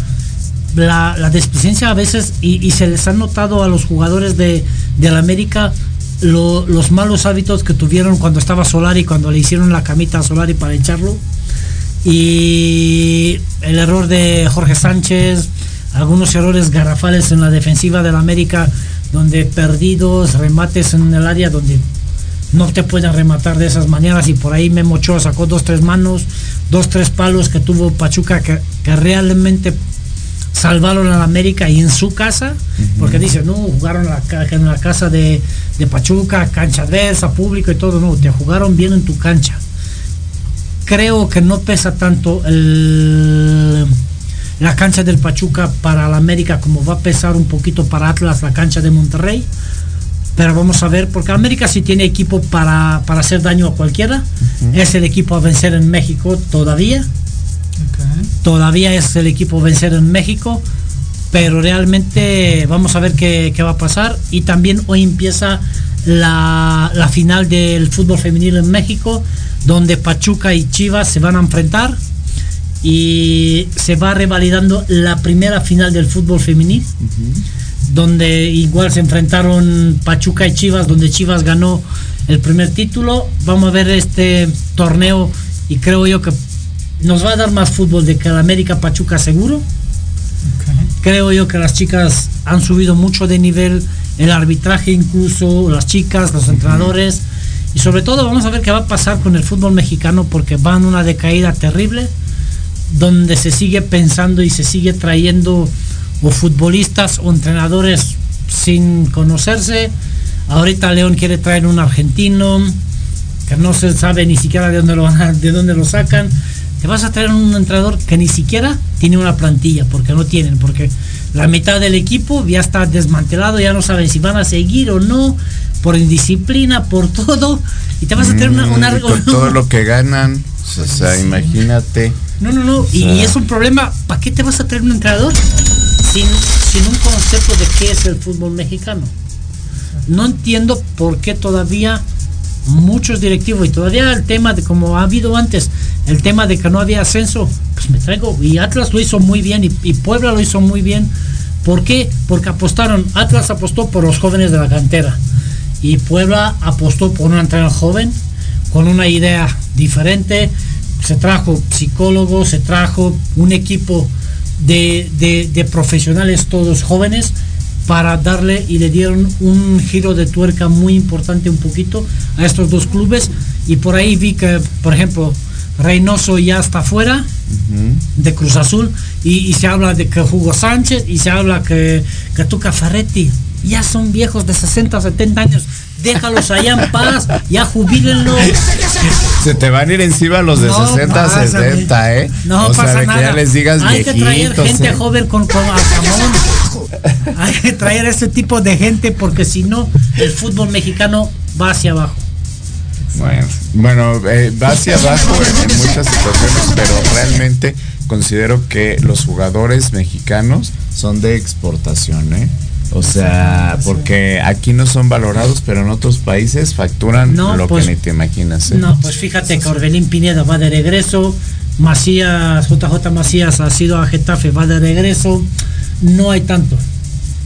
la, la a veces y, se les ha notado a los jugadores de, la América los malos hábitos que tuvieron cuando estaba Solari, cuando le hicieron la camita a Solari para echarlo. Y el error de Jorge Sánchez, algunos errores garrafales en la defensiva del América, donde perdidos, remates en el área donde no te pueden rematar de esas maneras y por ahí Memo Ochoa sacó dos, tres manos, dos, tres palos que tuvo Pachuca que, realmente salvaron a la América y en su casa, porque dice, no, jugaron en la casa de, Pachuca, cancha adversa, público y todo, no, te jugaron bien en tu cancha. Creo que no pesa tanto la cancha del Pachuca para la América como va a pesar un poquito para Atlas la cancha de Monterrey pero vamos a ver, porque América sí tiene equipo para, hacer daño a cualquiera. Es el equipo a vencer en México todavía. Todavía es el equipo a vencer en México. Pero realmente vamos a ver qué, va a pasar. Y también hoy empieza la, la, final del fútbol femenino en México, donde Pachuca y Chivas se van a enfrentar. Y se va revalidando la primera final del fútbol femenino donde igual se enfrentaron Pachuca y Chivas, donde Chivas ganó el primer título. Vamos a ver este torneo y creo yo que nos va a dar más fútbol de que el América Pachuca seguro. Creo yo que las chicas han subido mucho de nivel, el arbitraje incluso, las chicas, los entrenadores. Y sobre todo vamos a ver qué va a pasar con el fútbol mexicano porque va en una decaída terrible, donde se sigue pensando y se sigue trayendo o futbolistas o entrenadores sin conocerse. Ahorita León quiere traer un argentino que no se sabe ni siquiera de dónde lo, de dónde lo sacan. Te vas a traer un entrenador que ni siquiera tiene una plantilla, porque no tienen, porque la mitad del equipo ya está desmantelado, ya no saben si van a seguir o no, por indisciplina, por todo. Y te vas a traer una... Mm, todo lo que ganan, o sea, imagínate. No, no, no. y, es un problema. ¿Para qué te vas a traer un entrenador sin, un concepto de qué es el fútbol mexicano? No entiendo por qué todavía muchos directivos y todavía el tema de como ha habido antes, el tema de que no había ascenso, pues me traigo, y Atlas lo hizo muy bien y, Puebla lo hizo muy bien. ¿Por qué? Porque apostaron, Atlas apostó por los jóvenes de la cantera y Puebla apostó por un entrenador joven con una idea diferente. Se trajo psicólogos, se trajo un equipo de, de profesionales todos jóvenes para darle y le dieron un giro de tuerca muy importante un poquito a estos dos clubes. Y por ahí vi que por ejemplo Reynoso ya está fuera de Cruz Azul y, se habla de que Hugo Sánchez y se habla que, que Tuca Ferretti. Ya son viejos de 60 70 años déjalos allá en paz, ya jubílenlos. Se te van a ir encima los de 60, 70, ¿eh? No o pasa sea, nada. Que ya les digas Hay que traer gente ¿eh? joven con, con Hay que traer ese tipo de gente porque si no, el fútbol mexicano va hacia abajo. Bueno, bueno eh, va hacia abajo en, muchas situaciones, pero realmente considero que los jugadores mexicanos son de exportación, ¿eh? O sea, porque aquí no son valorados, pero en otros países facturan lo que pues, ni te imaginas. ¿eh? No, pues fíjate que Orbelín Pineda va de regreso, Macías, JJ Macías ha sido a Getafe, va de regreso, no hay tanto.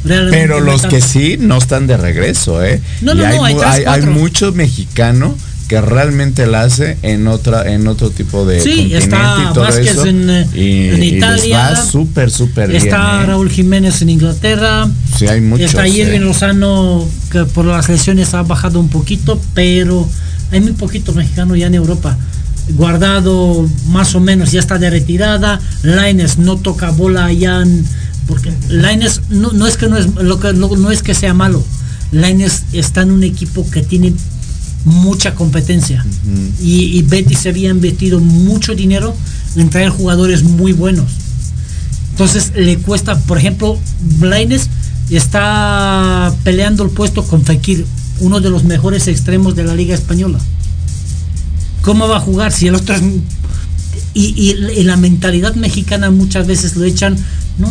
pero los que sí no están de regreso, ¿eh? No, no, hay, no, hay, hay, mucho mexicano que realmente la hace en otra en otro tipo de sí, está y todo Vázquez en, en, Italia. súper súper bien está ¿eh? Raúl Jiménez en Inglaterra. Sí hay muchos está Irving Lozano que por las lesiones ha bajado un poquito pero hay muy poquito mexicano ya en Europa. Guardado más o menos ya está de retirada. Laines no toca bola allá porque Laines no, no es que no es lo que no, es que sea malo. Laines está en un equipo que tiene mucha competencia. y, Betty se había invertido mucho dinero en traer jugadores muy buenos. Entonces le cuesta, por ejemplo, Blaines está peleando el puesto con Fekir, uno de los mejores extremos de la Liga Española. ¿Cómo va a jugar si el otro es... Y, la mentalidad mexicana muchas veces lo echan, no,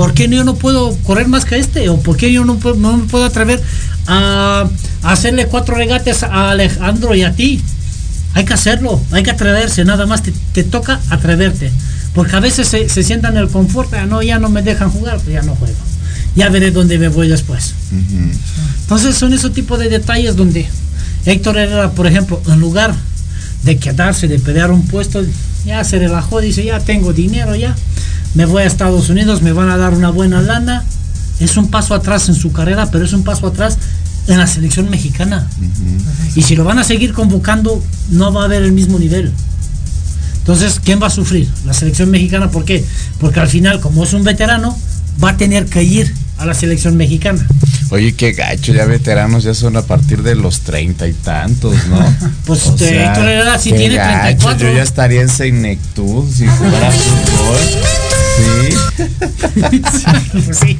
¿por qué yo no puedo correr más que este? ¿O por qué yo no, no me puedo atrever a, hacerle cuatro regates a Alejandro y a ti. Hay que hacerlo, hay que atreverse, nada más te, toca atreverte. Porque a veces se, sientan en el confort, ah, no, ya no me dejan jugar, pues ya no juego. Ya veré dónde me voy después. Entonces son esos tipos de detalles donde Héctor Herrera, por ejemplo, en lugar de quedarse, de pelear un puesto, ya se relajó, dice, ya tengo dinero, ya me voy a Estados Unidos, me van a dar una buena lana. Es un paso atrás en su carrera, pero es un paso atrás en la selección mexicana. Y si lo van a seguir convocando, no va a haber el mismo nivel. Entonces, ¿quién va a sufrir? La selección mexicana, ¿por qué? Porque al final, como es un veterano, va a tener que ir a la selección mexicana. Oye, qué gacho, ya veteranos ya son a partir de los treinta y tantos, ¿no? pues o sea, si tiene gacho, Yo ya estaría en Seinectud si jugara fútbol. Sí. pues sí.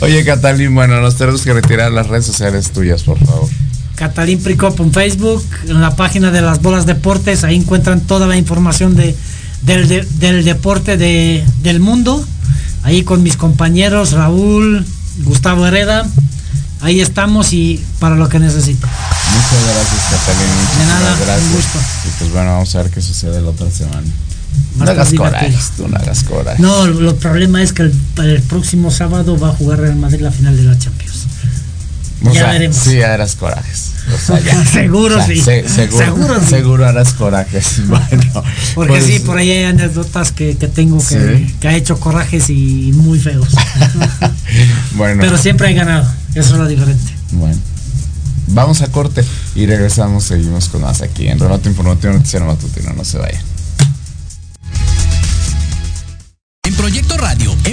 Oye, Catalín, bueno, nos tenemos que retirar las redes sociales tuyas, por favor. Catalín Pricop en Facebook, en la página de las bolas deportes, ahí encuentran toda la información de, del, deporte de, del mundo. Ahí con mis compañeros Raúl, Gustavo Hereda. Ahí estamos y para lo que necesito. Muchas gracias, Catalín. de nada, gracias. un gusto. Y pues bueno, vamos a ver qué sucede la otra semana. No hagas corajes, tú no hagas corajes. No, el problema es que el, próximo sábado va a jugar Real Madrid la final de la Champions. ya veremos. Sí, harás corajes. Seguro sí. seguro, seguro, harás corajes. Bueno. Porque pues sí, por ahí hay anécdotas que, tengo que, que, ha hecho corajes y muy feos. bueno. Pero siempre hay ganado. Eso es lo diferente. Bueno. Vamos a corte y regresamos, seguimos con más aquí en Relato Informativo Noticiero Matutino. No se vayan. Proyecto Radio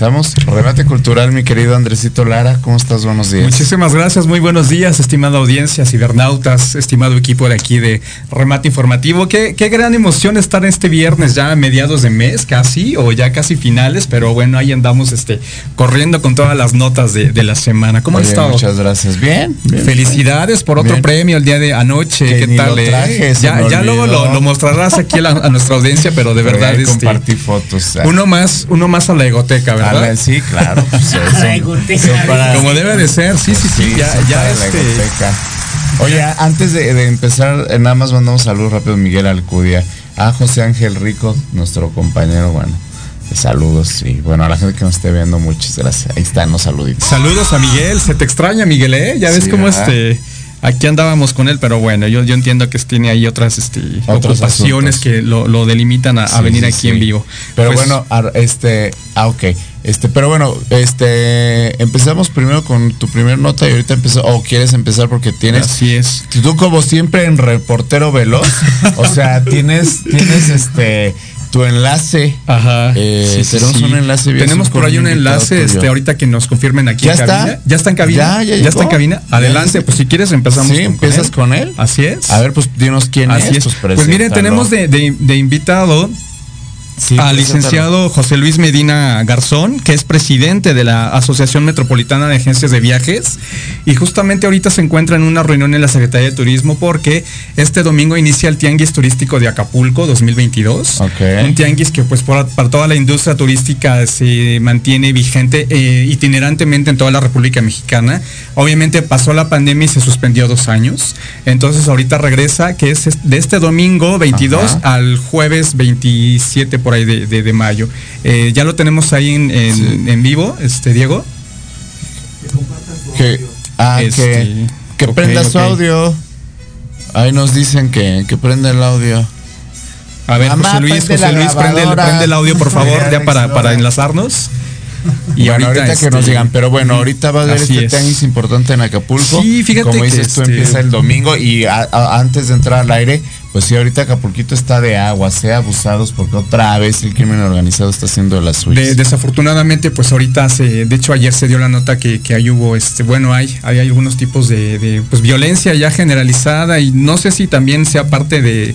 Regresamos. Remate cultural, mi querido Andresito Lara. ¿Cómo estás? Buenos días. Muchísimas gracias. Muy buenos días, estimada audiencia, cibernautas, estimado equipo de aquí de Remate Informativo. Qué, qué gran emoción estar este viernes ya a mediados de mes casi, o ya casi finales, pero bueno, ahí andamos este, corriendo con todas las notas de, la semana. ¿Cómo han estado? Muchas gracias. Bien. Felicidades por otro premio el día de anoche. ¿Qué tal? Eh? ya, ya luego lo, mostrarás aquí a, nuestra audiencia, pero de verdad. Este, compartir fotos. Uno más, uno más a la egoteca, ¿verdad? Sí, claro. Pues, Como debe de ser, sí, sí, sí. ya, este... Oye, antes de, empezar, eh, nada más mandamos saludos rápido a Miguel Alcudia, a José Ángel Rico, nuestro compañero, bueno. Saludos y bueno, a la gente que nos esté viendo, muchas gracias. Ahí están los saluditos. Saludos a Miguel, se te extraña Miguel, ¿eh? Ya ves cómo este aquí andábamos con él, pero bueno, yo, yo entiendo que tiene ahí otras este, ocupaciones que lo, delimitan a, venir aquí en vivo. Pero pues bueno, este, ah, ok. Este, pero bueno, este, empezamos primero con tu primer nota y ahorita empezó, o quieres empezar porque tienes. Así es. Tú como siempre en reportero veloz, o sea, tienes, tienes este tu enlace. Ajá. Eh, tenemos un enlace Tenemos por ahí un enlace, este, ahorita que nos confirmen aquí ¿Ya en está? cabina. Ya está en cabina. Ya, ya, está en cabina. Adelante, pues si quieres empezamos sí, empiezas con él. Así es. A ver, pues dinos quién Así es. Pues, pues miren, tenemos de, de invitado al licenciado José Luis Medina Garzón, que es presidente de la Asociación Metropolitana de Agencias de Viajes. Y justamente ahorita se encuentra en una reunión en la Secretaría de Turismo porque este domingo inicia el Tianguis Turístico de Acapulco 2022. Un tianguis que pues para, toda la industria turística se mantiene vigente eh, itinerantemente en toda la República Mexicana. Obviamente pasó la pandemia y se suspendió dos años. Entonces ahorita regresa, que es de este domingo 22 al jueves 27 por ahí de, mayo. Eh, ya lo tenemos ahí en, vivo, este Diego. Que, ah, este, que, prenda su audio. Ahí nos dicen que, que prenda el audio. A ver, José Luis, José Luis, prende el, prende el, audio, por favor, ya para, para enlazarnos. Y ahorita, que nos este, digan, pero bueno, ahorita va a haber este tenis importante en Acapulco. Sí, fíjate Como dices, esto empieza el domingo y antes de entrar al aire, pues sí, ahorita Acapulquito está de agua, sea abusados porque otra vez el crimen organizado está haciendo la suya. desafortunadamente, pues ahorita se, de hecho ayer se dio la nota que, que ahí hubo, este, bueno, hay, hay algunos tipos de, de pues, violencia ya generalizada y no sé si también sea parte de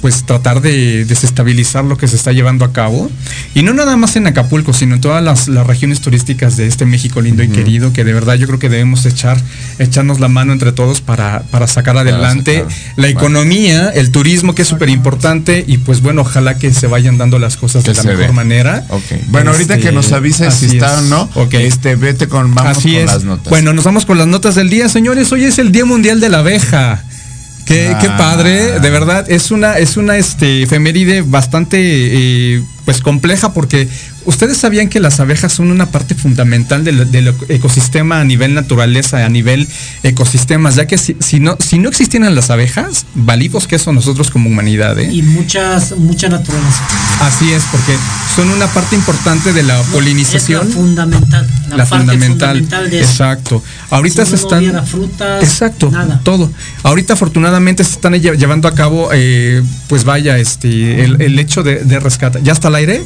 pues tratar de desestabilizar lo que se está llevando a cabo. Y no nada más en Acapulco, sino en todas las, regiones turísticas de este México lindo y querido, que de verdad yo creo que debemos echar, echarnos la mano entre todos para, para sacar adelante la economía, el turismo, que es súper importante, y pues bueno, ojalá que se vayan dando las cosas de la mejor manera. Bueno, ahorita que nos este, avises si está o no, este, vete con, vamos con las notas. Bueno, nos vamos con las notas del día, señores. Hoy es el Día Mundial de la Abeja. Qué, qué, padre, de verdad, es una, es una este, efeméride bastante eh, pues compleja porque ustedes sabían que las abejas son una parte fundamental del, ecosistema a nivel naturaleza, a nivel ecosistemas, ya que si, no, si no existieran las abejas, valivos que son nosotros como humanidad. ¿eh? Y muchas, mucha naturaleza. Así es, porque son una parte importante de la polinización. Es la fundamental. La, fundamental. exacto. Ahorita se están. frutas, exacto. Todo. Ahorita afortunadamente se están llevando a cabo, eh, pues vaya, este, el, hecho de, de rescate. ¿Ya está al aire?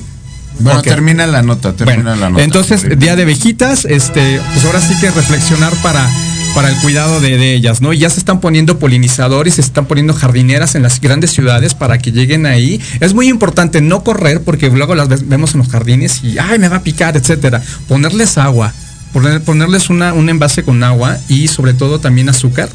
Bueno, termina la nota, termina la nota. Entonces, día de vejitas, este, pues ahora sí que reflexionar para para el cuidado de, ellas, ¿no? Y ya se están poniendo polinizadores, se están poniendo jardineras en las grandes ciudades para que lleguen ahí. Es muy importante no correr porque luego las vemos en los jardines y, ay, me va a picar, etcétera. Ponerles agua, ponerles una, un envase con agua y sobre todo también azúcar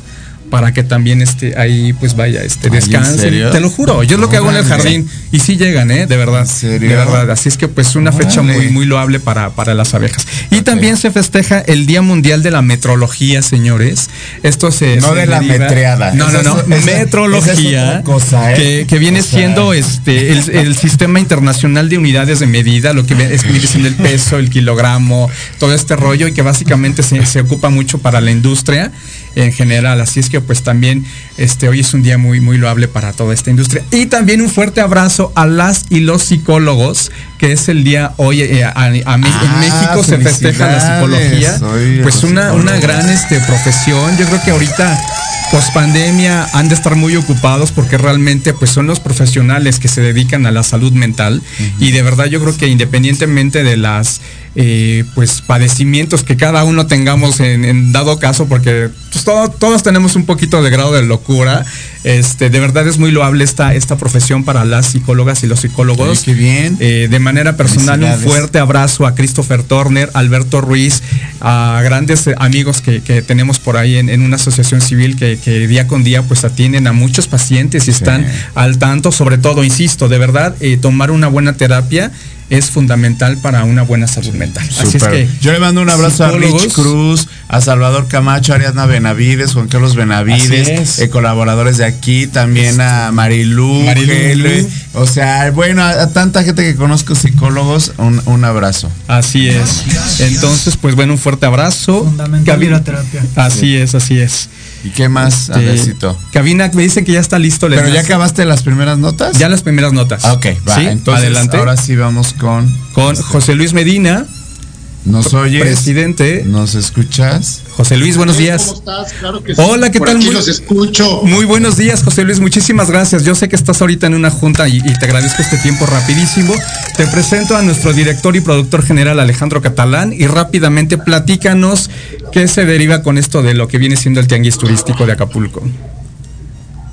para que también este ahí pues vaya este descansen. Te lo juro, yo es lo que hago en el jardín y sí llegan, eh, de verdad. De verdad, así es que pues una fecha muy muy loable para, para las abejas. Y también se festeja el Día Mundial de la Metrología, señores. Esto se No de la metreada. No, no, no, metrología cosa, ¿eh? que, viene siendo este el, sistema internacional de unidades de medida, lo que es siendo el peso, el kilogramo, todo este rollo y que básicamente se, se ocupa mucho para la industria en general. Así es que pues también este, hoy es un día muy, muy loable para toda esta industria. Y también un fuerte abrazo a las y los psicólogos, que es el día hoy eh, en ah, México se festeja la psicología. pues una, una gran este, profesión. Yo creo que ahorita post pandemia han de estar muy ocupados porque realmente pues son los profesionales que se dedican a la salud mental y de verdad yo creo que independientemente de las eh, pues padecimientos que cada uno tengamos en, dado caso, porque pues, todos tenemos un poquito de grado de locura. Este, de verdad es muy loable esta, esta profesión para las psicólogas y los psicólogos. qué bien. Eh, de manera personal, un fuerte abrazo a Christopher Turner, Alberto Ruiz, a grandes amigos que, tenemos por ahí en, una asociación civil que, día con día pues atienden a muchos pacientes y están al tanto, sobre todo, insisto, de verdad, eh, tomar una buena terapia es fundamental para una buena salud mental. Así es que yo le mando un abrazo a Rich Cruz, a Salvador Camacho, a Ariadna Benavides, Juan Carlos Benavides, eh, colaboradores de aquí, también a Marilú, o sea, bueno, a, tanta gente que conozco psicólogos, un, abrazo. Así es. Entonces, pues bueno, un fuerte abrazo. Fundamental la terapia. Así es, así es. ¿Y qué más, este, Cabina, me dicen que ya está listo. ¿Pero ya acabaste las primeras notas? Ya las primeras notas. ok, va. Entonces, adelante. Ahora sí vamos con... Con José Luis Medina. ¿Nos oyes? Presidente. ¿Nos escuchas? José Luis, buenos días. ¿Cómo estás? Claro que sí. Hola, ¿qué tal? Aquí los escucho. Muy buenos días, José Luis. Muchísimas gracias. Yo sé que estás ahorita en una junta y, te agradezco este tiempo rapidísimo. Te presento a nuestro director y productor general Alejandro Catalán y rápidamente platícanos qué se deriva con esto de lo que viene siendo el tianguis turístico de Acapulco.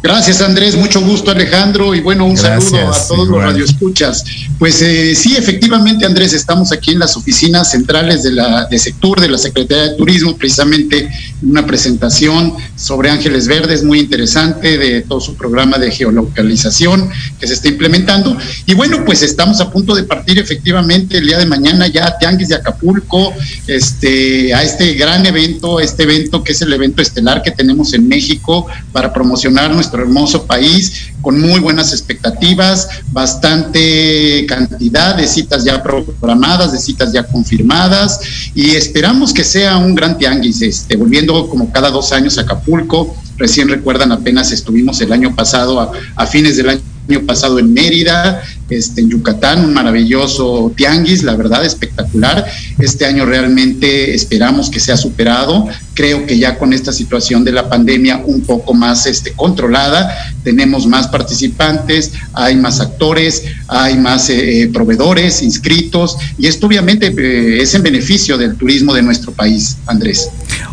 Gracias Andrés, mucho gusto Alejandro y bueno, un saludo a todos los radioescuchas. Pues eh, sí, efectivamente Andrés, estamos aquí en las oficinas centrales de la de Sectur, de la Secretaría de Turismo, precisamente una presentación sobre Ángeles Verdes muy interesante de todo su programa de geolocalización que se está implementando. Y bueno, pues estamos a punto de partir efectivamente el día de mañana ya a Tianguis de Acapulco, este, a este gran evento, este evento que es el evento estelar que tenemos en México para promocionar nuestro hermoso país, con muy buenas expectativas, bastante cantidad de citas ya programadas, de citas ya confirmadas, y esperamos que sea un gran tianguis, este, volviendo como cada dos años a Acapulco. Recién recuerdan, apenas estuvimos el año pasado, a, a fines del año año pasado en Mérida, este, en Yucatán, un maravilloso tianguis, la verdad, espectacular. Este año realmente esperamos que sea superado. Creo que ya con esta situación de la pandemia un poco más este, controlada, tenemos más participantes, hay más actores, hay más eh, eh, proveedores inscritos y esto obviamente eh, es en beneficio del turismo de nuestro país, Andrés.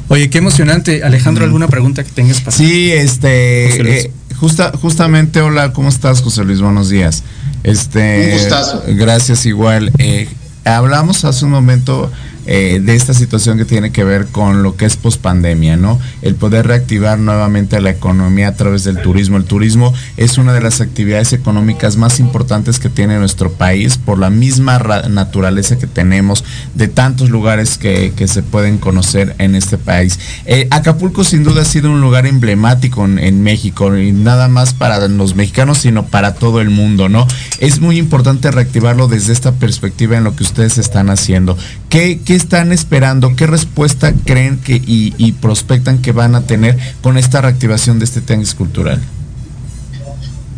Oye, qué emocionante. Alejandro, ¿alguna pregunta que tengas para Sí, este justamente, hola, ¿cómo estás, José Luis? Buenos días. Este, un gustazo. Gracias, igual. Eh, hablamos hace un momento eh, de esta situación que tiene que ver con lo que es pospandemia, ¿no? El poder reactivar nuevamente la economía a través del turismo. El turismo es una de las actividades económicas más importantes que tiene nuestro país por la misma naturaleza que tenemos de tantos lugares que, se pueden conocer en este país. Eh, Acapulco sin duda ha sido un lugar emblemático en, México y nada más para los mexicanos, sino para todo el mundo, ¿no? Es muy importante reactivarlo desde esta perspectiva en lo que ustedes están haciendo. ¿Qué, están esperando? ¿Qué respuesta creen que y, prospectan que van a tener con esta reactivación de este tenis cultural?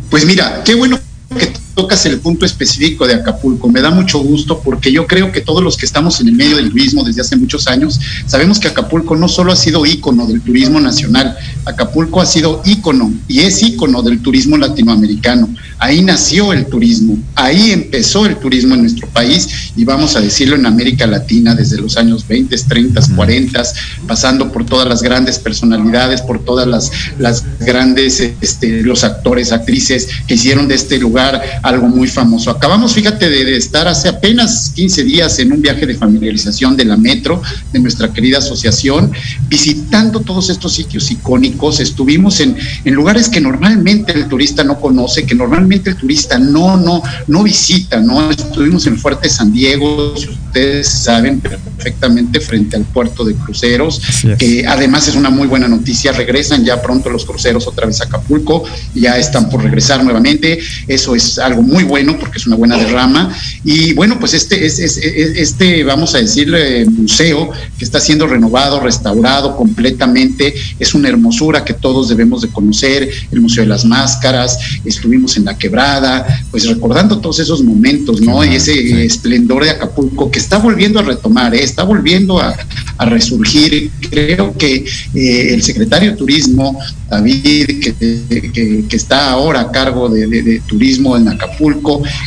Pues mira, qué bueno que tocas el punto específico de Acapulco. Me da mucho gusto porque yo creo que todos los que estamos en el medio del turismo desde hace muchos años, sabemos que Acapulco no solo ha sido ícono del turismo nacional, Acapulco ha sido ícono y es ícono del turismo latinoamericano. Ahí nació el turismo, ahí empezó el turismo en nuestro país y vamos a decirlo en América Latina desde los años 20, 30, 40, pasando por todas las grandes personalidades, por todas las, las grandes, este, los actores, actrices que hicieron de este lugar algo muy famoso. Acabamos, fíjate, de, estar hace apenas 15 días en un viaje de familiarización de la Metro, de nuestra querida asociación, visitando todos estos sitios icónicos. Estuvimos en, en lugares que normalmente el turista no conoce, que normalmente el turista no, no, no visita, ¿no? Estuvimos en Fuerte San Diego, si ustedes saben perfectamente, frente al puerto de cruceros, que además es una muy buena noticia. Regresan ya pronto los cruceros otra vez a Acapulco, ya están por regresar nuevamente. Eso es algo muy bueno porque es una buena derrama. Y bueno, pues este, es, este vamos a decirle, museo que está siendo renovado, restaurado completamente, es una hermosura que todos debemos de conocer, el Museo de las Máscaras, estuvimos en la quebrada, pues recordando todos esos momentos, ¿no? Y ese esplendor de Acapulco que está volviendo a retomar, ¿eh? está volviendo a, resurgir. Creo que eh, el secretario de Turismo, David, que, que, está ahora a cargo de, de turismo en Acapulco,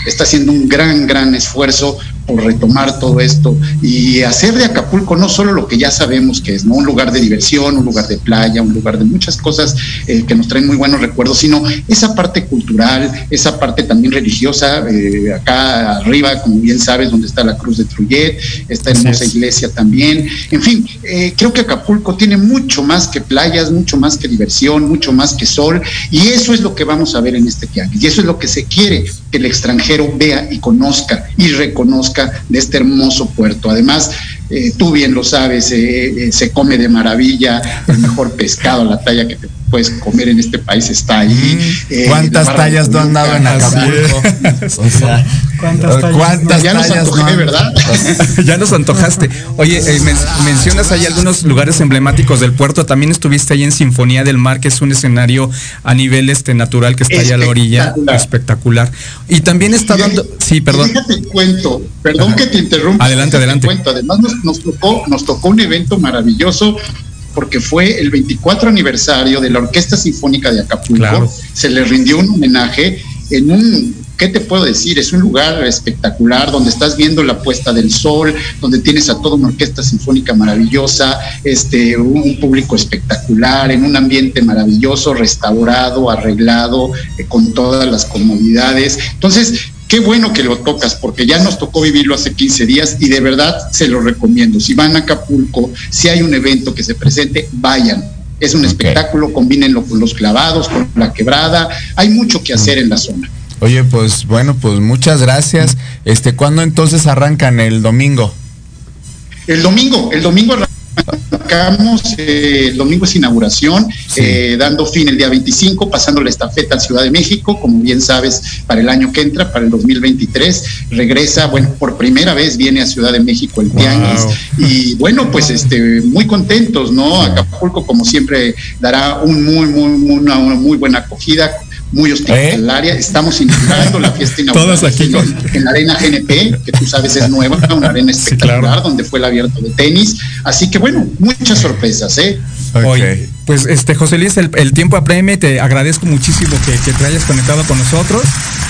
está haciendo un gran, gran esfuerzo por retomar todo esto y hacer de Acapulco no solo lo que ya sabemos que es, ¿no? Un lugar de diversión, un lugar de playa, un lugar de muchas cosas eh, que nos traen muy buenos recuerdos, sino esa parte cultural, esa parte también religiosa, eh, acá arriba, como bien sabes, donde está la Cruz de Trujillo, esta hermosa iglesia también. En fin, eh, creo que Acapulco tiene mucho más que playas, mucho más que diversión, mucho más que sol, y eso es lo que vamos a ver en este tianguis, y eso es lo que se quiere que el extranjero vea y conozca y reconozca de este hermoso puerto. Además, eh, tú bien lo sabes, eh, eh, se come de maravilla, el mejor pescado, la talla que te puedes comer en este país está ahí. ¿Cuántas tallas no han dado en Acapulco? o sea, ¿cuántas tallas? ya nos antojé, ¿verdad? ya nos antojaste. Oye, mencionas ahí algunos lugares emblemáticos del puerto. También estuviste ahí en Sinfonía del Mar, que es un escenario a nivel este natural que está ahí a la orilla. Espectacular. Y también está dando. Sí, perdón. Déjate cuento, perdón que te interrumpa. Adelante, adelante. Cuento. Además, nos, tocó, nos tocó un evento maravilloso porque fue el 24 aniversario de la Orquesta Sinfónica de Acapulco. Se le rindió un homenaje en un, ¿qué te puedo decir? Es un lugar espectacular donde estás viendo la puesta del sol, donde tienes a toda una orquesta sinfónica maravillosa, este, un público espectacular, en un ambiente maravilloso, restaurado, arreglado, eh, con todas las comodidades. Entonces, Qué bueno que lo tocas porque ya nos tocó vivirlo hace 15 días y de verdad se lo recomiendo. Si van a Acapulco, si hay un evento que se presente, vayan. Es un espectáculo, combínenlo con los clavados, con la quebrada. Hay mucho que hacer en la zona. Oye, pues bueno, pues muchas gracias. Este, ¿cuándo entonces arrancan el domingo? El domingo, el domingo Arrancamos, eh, el domingo es inauguración, eh, dando fin el día 25, pasando la estafeta a Ciudad de México, como bien sabes, para el año que entra, para el 2023, regresa, bueno, por primera vez viene a Ciudad de México el Tianguis, y bueno, pues este, muy contentos, ¿no? Acapulco, como siempre, dará un muy, muy, muy una muy buena acogida muy hospitalaria. ¿Eh? Estamos inaugurando la fiesta inaugural en la arena GNP, que tú sabes es nueva, una arena espectacular donde fue el abierto de tenis. Así que bueno, muchas sorpresas, ¿eh? Pues este José Luis, el, tiempo apreme, te agradezco muchísimo que, te hayas conectado con nosotros.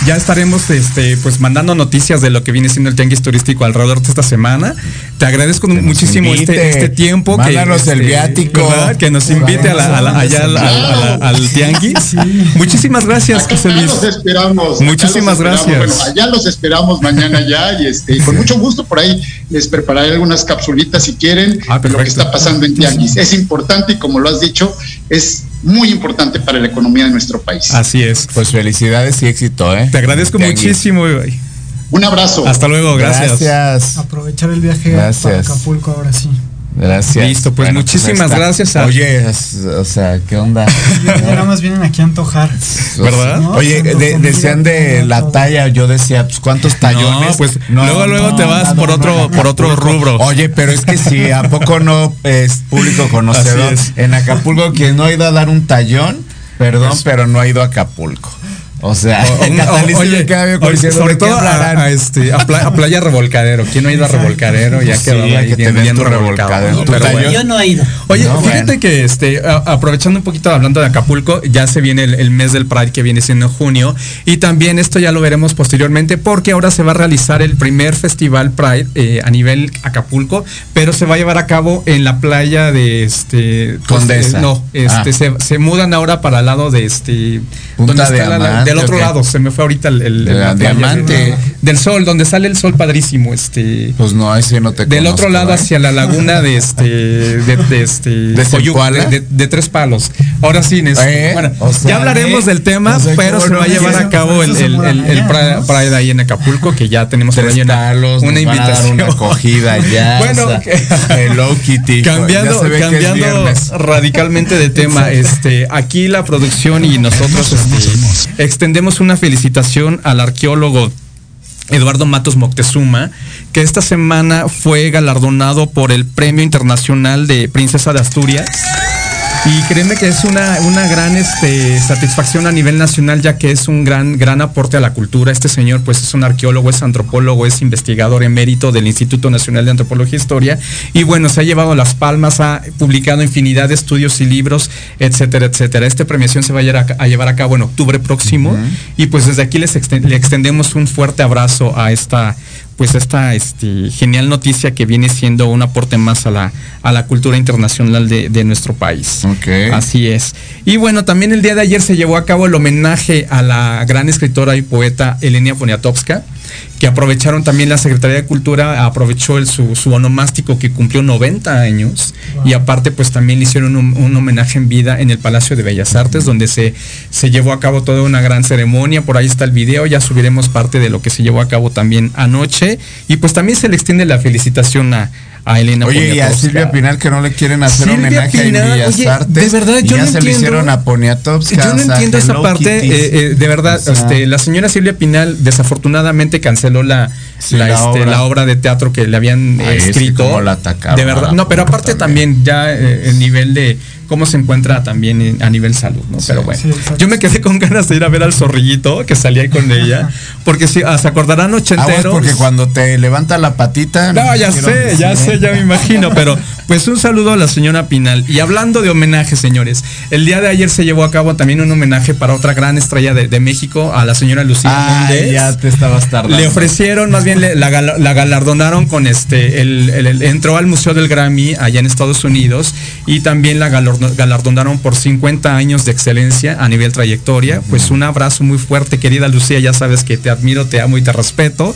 Ya estaremos este, pues mandando noticias de lo que viene siendo el tianguis turístico alrededor de esta semana. Te agradezco muchísimo este, este, tiempo. Mándanos que, el este, viático. Que nos invite a allá al, tianguis. Muchísimas gracias, José Luis. los esperamos. Muchísimas gracias. allá los esperamos mañana ya y este, con mucho gusto por ahí les prepararé algunas capsulitas si quieren ah, lo que está pasando en tianguis. Es importante y como lo has dicho, es muy importante para la economía de nuestro país. Así es. Pues felicidades y éxito, ¿eh? Te agradezco muchísimo, Un abrazo. Hasta luego, gracias. Gracias. Aprovechar el viaje a Acapulco ahora sí. Gracias. Listo, pues muchísimas gracias. Oye, o sea, ¿qué onda? Ya nada más vienen aquí a antojar. ¿Verdad? Oye, decían de la talla, yo decía, pues ¿cuántos tallones? pues luego luego te vas por otro por otro rubro. Oye, pero es que si a poco no es público conocedor. En Acapulco quien no ha ido a dar un tallón, perdón, pues pero no ha ido a Acapulco. O sea, sobre todo a, este, a, playa, Revolcadero. ¿Quién no ha ido a Revolcadero? Ya quedó ahí viendo Revolcadero. yo no he ido. Oye, fíjate que este, aprovechando un poquito hablando de Acapulco, ya se viene el, mes del Pride que viene siendo junio. Y también esto ya lo veremos posteriormente porque ahora se va a realizar el primer festival Pride eh, a nivel Acapulco, pero se va a llevar a cabo en la playa de este. Pues, Condesa. no, este, ah. se, mudan ahora para el lado de este. Punta de del otro lado, se me fue ahorita el, diamante. del sol, donde sale el sol padrísimo, este. Pues no, ese no te Del otro lado hacia la laguna de este, de, este, de, tres palos. Ahora sí, este, bueno, ya hablaremos del tema, pero se va a llevar a cabo el, el, el, Pride ahí en Acapulco, que ya tenemos una, una invitación, una acogida ya. bueno, Hello Kitty. Cambiando, cambiando radicalmente de tema, este, aquí la producción y nosotros este, extendemos una felicitación al arqueólogo Eduardo Matos Moctezuma, que esta semana fue galardonado por el Premio Internacional de Princesa de Asturias y créeme que es una, una gran este, satisfacción a nivel nacional, ya que es un gran, gran aporte a la cultura. Este señor, pues, es un arqueólogo, es antropólogo, es investigador emérito del Instituto Nacional de Antropología e Historia. Y bueno, se ha llevado las palmas, ha publicado infinidad de estudios y libros, etcétera, etcétera. Esta premiación se va a llevar a, cabo en octubre próximo. Y pues desde aquí les le extendemos un fuerte abrazo a esta pues esta este, genial noticia que viene siendo un aporte más a la, a la cultura internacional de, de nuestro país. Okay. Así es. Y bueno, también el día de ayer se llevó a cabo el homenaje a la gran escritora y poeta Elenia Poniatowska que aprovecharon también la Secretaría de Cultura, aprovechó el, su, su, onomástico que cumplió 90 años y aparte pues también le hicieron un, homenaje en vida en el Palacio de Bellas Artes donde se, se llevó a cabo toda una gran ceremonia, por ahí está el video, ya subiremos parte de lo que se llevó a cabo también anoche. Y pues también se le extiende la felicitación a, a Elena Oye, y a Silvia Pinal que no le quieren hacer homenaje en Bellas Artes. De verdad, yo ya no se le hicieron a Poniatowska. Yo no entiendo esa parte. Eh, eh, de verdad, este, la señora Silvia Pinal desafortunadamente canceló la, la, este, la, obra. de teatro que le habían escrito. la de verdad. No, pero aparte también, ya eh, el nivel de cómo se encuentra también a nivel salud, ¿no? Pero bueno, yo me quedé con ganas de ir a ver al zorrillito que salía ahí con ella, porque si ah, se acordarán ochenteros. porque cuando te levanta la patita. No, ya sé, ya sé, ya me imagino, pero pues un saludo a la señora Pinal. Y hablando de homenaje, señores, el día de ayer se llevó a cabo también un homenaje para otra gran estrella de, México, a la señora Lucía ah, Ya te estabas tardando. Le ofrecieron, más bien la, galardonaron con este, el, entró al Museo del Grammy allá en Estados Unidos y también la galardonaron galardonaron por 50 años de excelencia a nivel trayectoria. Pues un abrazo muy fuerte, querida Lucía, ya sabes que te admiro, te amo y te respeto.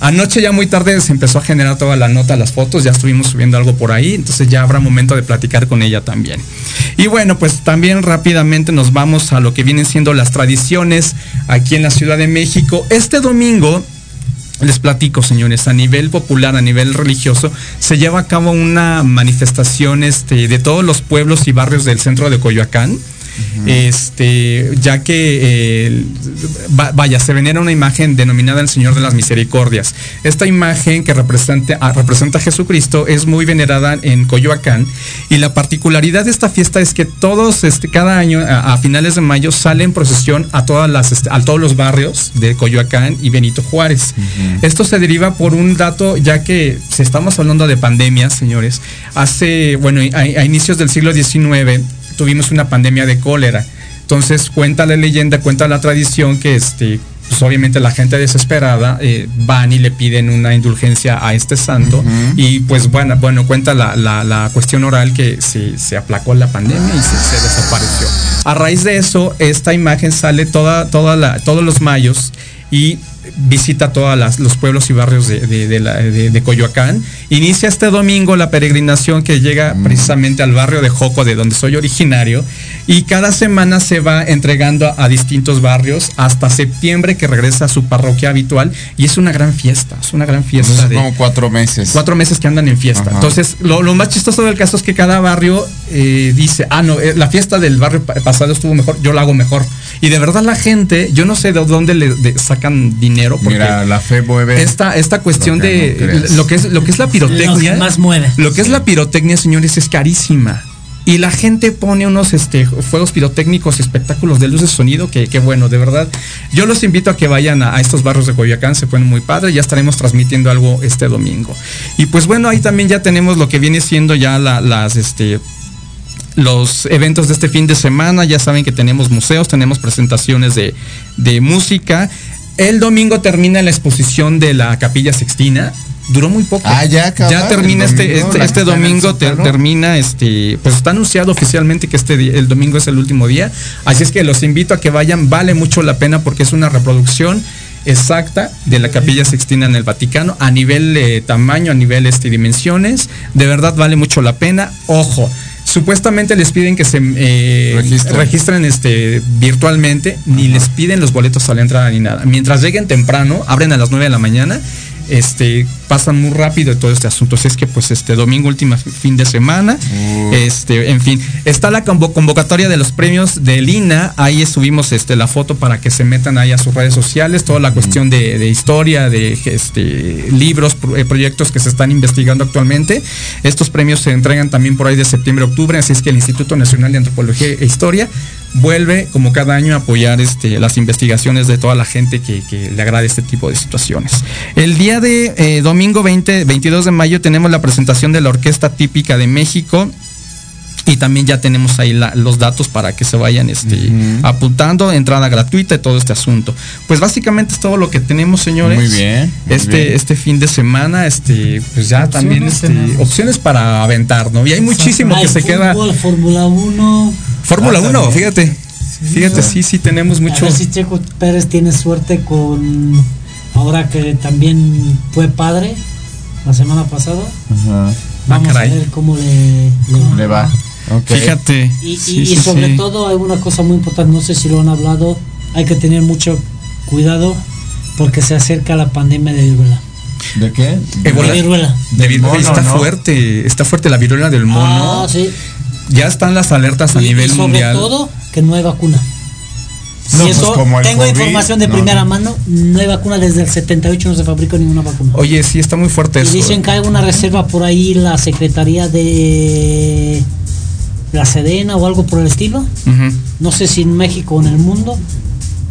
Anoche ya muy tarde se empezó a generar toda la nota, las fotos, ya estuvimos subiendo algo por ahí, entonces ya habrá momento de platicar con ella también. Y bueno, pues también rápidamente nos vamos a lo que vienen siendo las tradiciones aquí en la Ciudad de México. Este domingo les platico, señores, a nivel popular, a nivel religioso, se lleva a cabo una manifestación este, de todos los pueblos y barrios del centro de Coyoacán este, ya que eh, vaya, se venera una imagen denominada el Señor de las Misericordias. Esta imagen que representa, a, representa a Jesucristo es muy venerada en Coyoacán y la particularidad de esta fiesta es que todos, este, cada año a, finales de mayo salen procesión a todas las, este, a todos los barrios de Coyoacán y Benito Juárez. Esto se deriva por un dato, ya que si estamos hablando de pandemias, señores, hace, bueno, a inicios del siglo XIX tuvimos una pandemia de cólera. Entonces cuenta la leyenda, cuenta la tradición que este, pues obviamente la gente desesperada eh, van y le piden una indulgencia a este santo y pues bueno, bueno cuenta la, cuestión oral que se, se, aplacó la pandemia y se, desapareció. A raíz de eso, esta imagen sale toda, toda la, todos los mayos y visita todos los pueblos y barrios de, Coyoacán. Inicia este domingo la peregrinación que llega mm. precisamente al barrio de Joco, de donde soy originario, y cada semana se va entregando a, distintos barrios hasta septiembre que regresa a su parroquia habitual y es una gran fiesta, es una gran fiesta. de como cuatro meses. Cuatro meses que andan en fiesta. Entonces, lo, más chistoso del caso es que cada barrio eh, dice, ah, no, eh, la fiesta del barrio pasado estuvo mejor, yo la hago mejor. Y de verdad la gente, yo no sé de dónde le sacan dinero. Porque Mira, la fe mueve. Esta, esta cuestión de lo que, es, lo que es la pirotecnia. más mueve. Lo que es la pirotecnia, señores, es carísima. Y la gente pone unos este, fuegos pirotécnicos, espectáculos de luces, sonido, que, bueno, de verdad. Yo los invito a que vayan a, estos barrios de Coyoacán, se ponen muy padre, ya estaremos transmitiendo algo este domingo. Y pues bueno, ahí también ya tenemos lo que viene siendo ya las, este, los eventos de este fin de semana, ya saben que tenemos museos, tenemos presentaciones de, de música. El domingo termina la exposición de la Capilla Sixtina duró muy poco. Ah, ya Ya termina este, este, este domingo, termina, este, pues está anunciado oficialmente que este el domingo es el último día. Así es que los invito a que vayan, vale mucho la pena porque es una reproducción exacta de la capilla sextina en el Vaticano a nivel de tamaño, a nivel este, dimensiones. De verdad vale mucho la pena. Ojo, supuestamente les piden que se eh, registren. este, virtualmente, ni les piden los boletos a la entrada ni nada. Mientras lleguen temprano, abren a las 9 de la mañana este pasan muy rápido todo este asunto. Así es que pues este domingo, último fin de semana. Este, en fin, está la convocatoria de los premios de Lina. Ahí subimos este, la foto para que se metan ahí a sus redes sociales. Toda la cuestión de, historia, de este, libros, eh, proyectos que se están investigando actualmente. Estos premios se entregan también por ahí de septiembre, octubre. Así es que el Instituto Nacional de Antropología e Historia vuelve como cada año a apoyar este, las investigaciones de toda la gente que, le agrade este tipo de situaciones. El día de eh, domingo 20, 22 de mayo tenemos la presentación de la Orquesta Típica de México. Y también ya tenemos ahí los datos para que se vayan este, apuntando, entrada gratuita y todo este asunto. Pues básicamente es todo lo que tenemos, señores. Muy bien. este, este fin de semana, este, pues ya también este, opciones para aventar, ¿no? Y hay muchísimo que se queda. Fórmula 1. Fórmula 1, fíjate. fíjate, sí, sí tenemos mucho. A ver si Checo Pérez tiene suerte con ahora que también fue padre la semana pasada. Ajá. Vamos ah, a ver cómo le, va. Fíjate. Y, sobre todo hay una cosa muy importante, no sé si lo han hablado, hay que tener mucho cuidado porque se acerca la pandemia de viruela. ¿De qué? De viruela. De viruela. está fuerte, está fuerte la viruela del mono. Ah, sí. Ya están las alertas a nivel y sobre todo que no hay vacuna. No, pues como tengo información de primera mano, no hay vacuna desde el 78 no se fabrica ninguna vacuna. Oye, sí está muy fuerte y Dicen que hay una reserva por ahí la Secretaría de la Sedena o algo por el estilo. No sé si en México o en el mundo,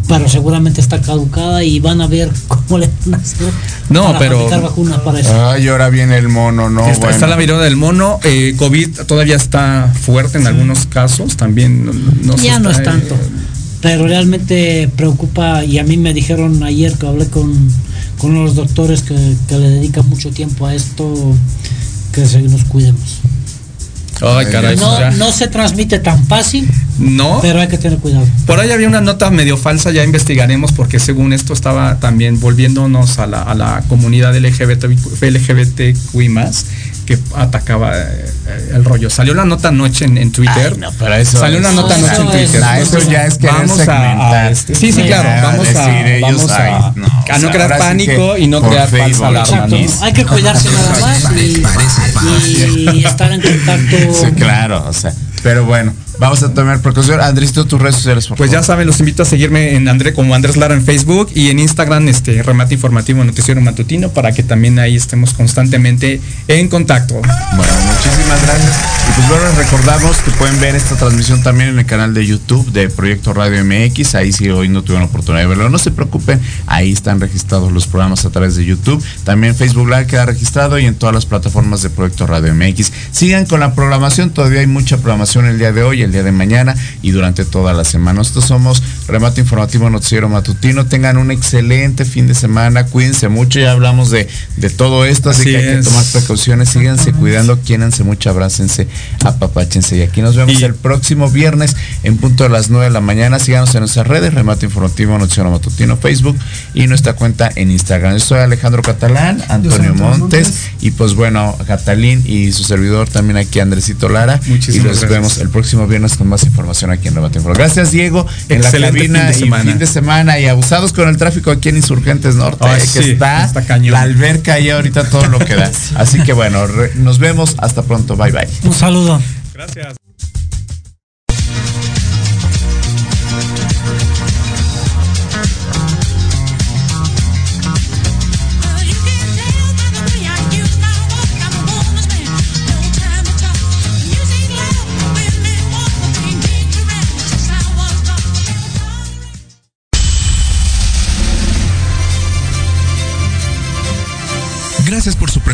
pero seguramente está caducada y van a ver cómo le van a hacer no, para pero vacunas para eso. Ay, ahora viene el mono, no. Está, la viruela del mono, eh, COVID todavía está fuerte en algunos casos, también no, ya no es tanto. Pero realmente preocupa y a mí me dijeron ayer que hablé con, con los doctores que, que le dedican mucho tiempo a esto, que se nos cuidemos. Ay, caray, no, no se transmite tan fácil. No. Pero hay que tener cuidado. Por ahí había una nota medio falsa, ya investigaremos, porque según esto estaba también volviéndonos a la, a la comunidad LGBT, LGBTQI más, que atacaba eh, el rollo. Salió la nota anoche en, Twitter. no, pero eso Salió una nota anoche en Twitter. eso ya es que vamos a, este, Sí, sí, claro. Vamos a, vamos a, no, crear pánico y no crear falsa alarma. Hay que cuidarse nada más y, estar en contacto. Sí, claro, o sea, pero bueno. Vamos a tomar precaución. Andrésito, tus redes sociales, Pues ya saben, los invito a seguirme en André como Andrés Lara en Facebook y en Instagram, este remate informativo noticiero matutino, para que también ahí estemos constantemente en contacto. Bueno, muchísimas gracias. Y pues bueno, recordamos que pueden ver esta transmisión también en el canal de YouTube de Proyecto Radio MX. Ahí si hoy no tuvieron oportunidad de verlo, no se preocupen, ahí están registrados los programas a través de YouTube. También Facebook Live queda registrado y en todas las plataformas de Proyecto Radio MX. Sigan con la programación, todavía hay mucha programación el día de hoy el día de mañana y durante toda la semana. Nosotros somos Remate Informativo Noticiero Matutino. Tengan un excelente fin de semana. Cuídense mucho. Ya hablamos de, de todo esto, así, que hay que tomar precauciones. Síganse cuidando, quiénense mucho, abrácense, apapáchense. Y aquí nos vemos el próximo viernes en punto de las 9 de la mañana. Síganos en nuestras redes, Remate Informativo Noticiero Matutino, Facebook y nuestra cuenta en Instagram. Yo soy Alejandro Catalán, Antonio Montes, y pues bueno, Catalín y su servidor también aquí Andresito Lara. y nos vemos el próximo viernes con más información aquí en Rebate Gracias, Diego, en la cabina fin y fin de semana y abusados con el tráfico aquí en Insurgentes Norte, que está, la alberca ahí ahorita todo lo que da. Así que bueno, nos vemos, hasta pronto, bye bye. Un saludo. Gracias.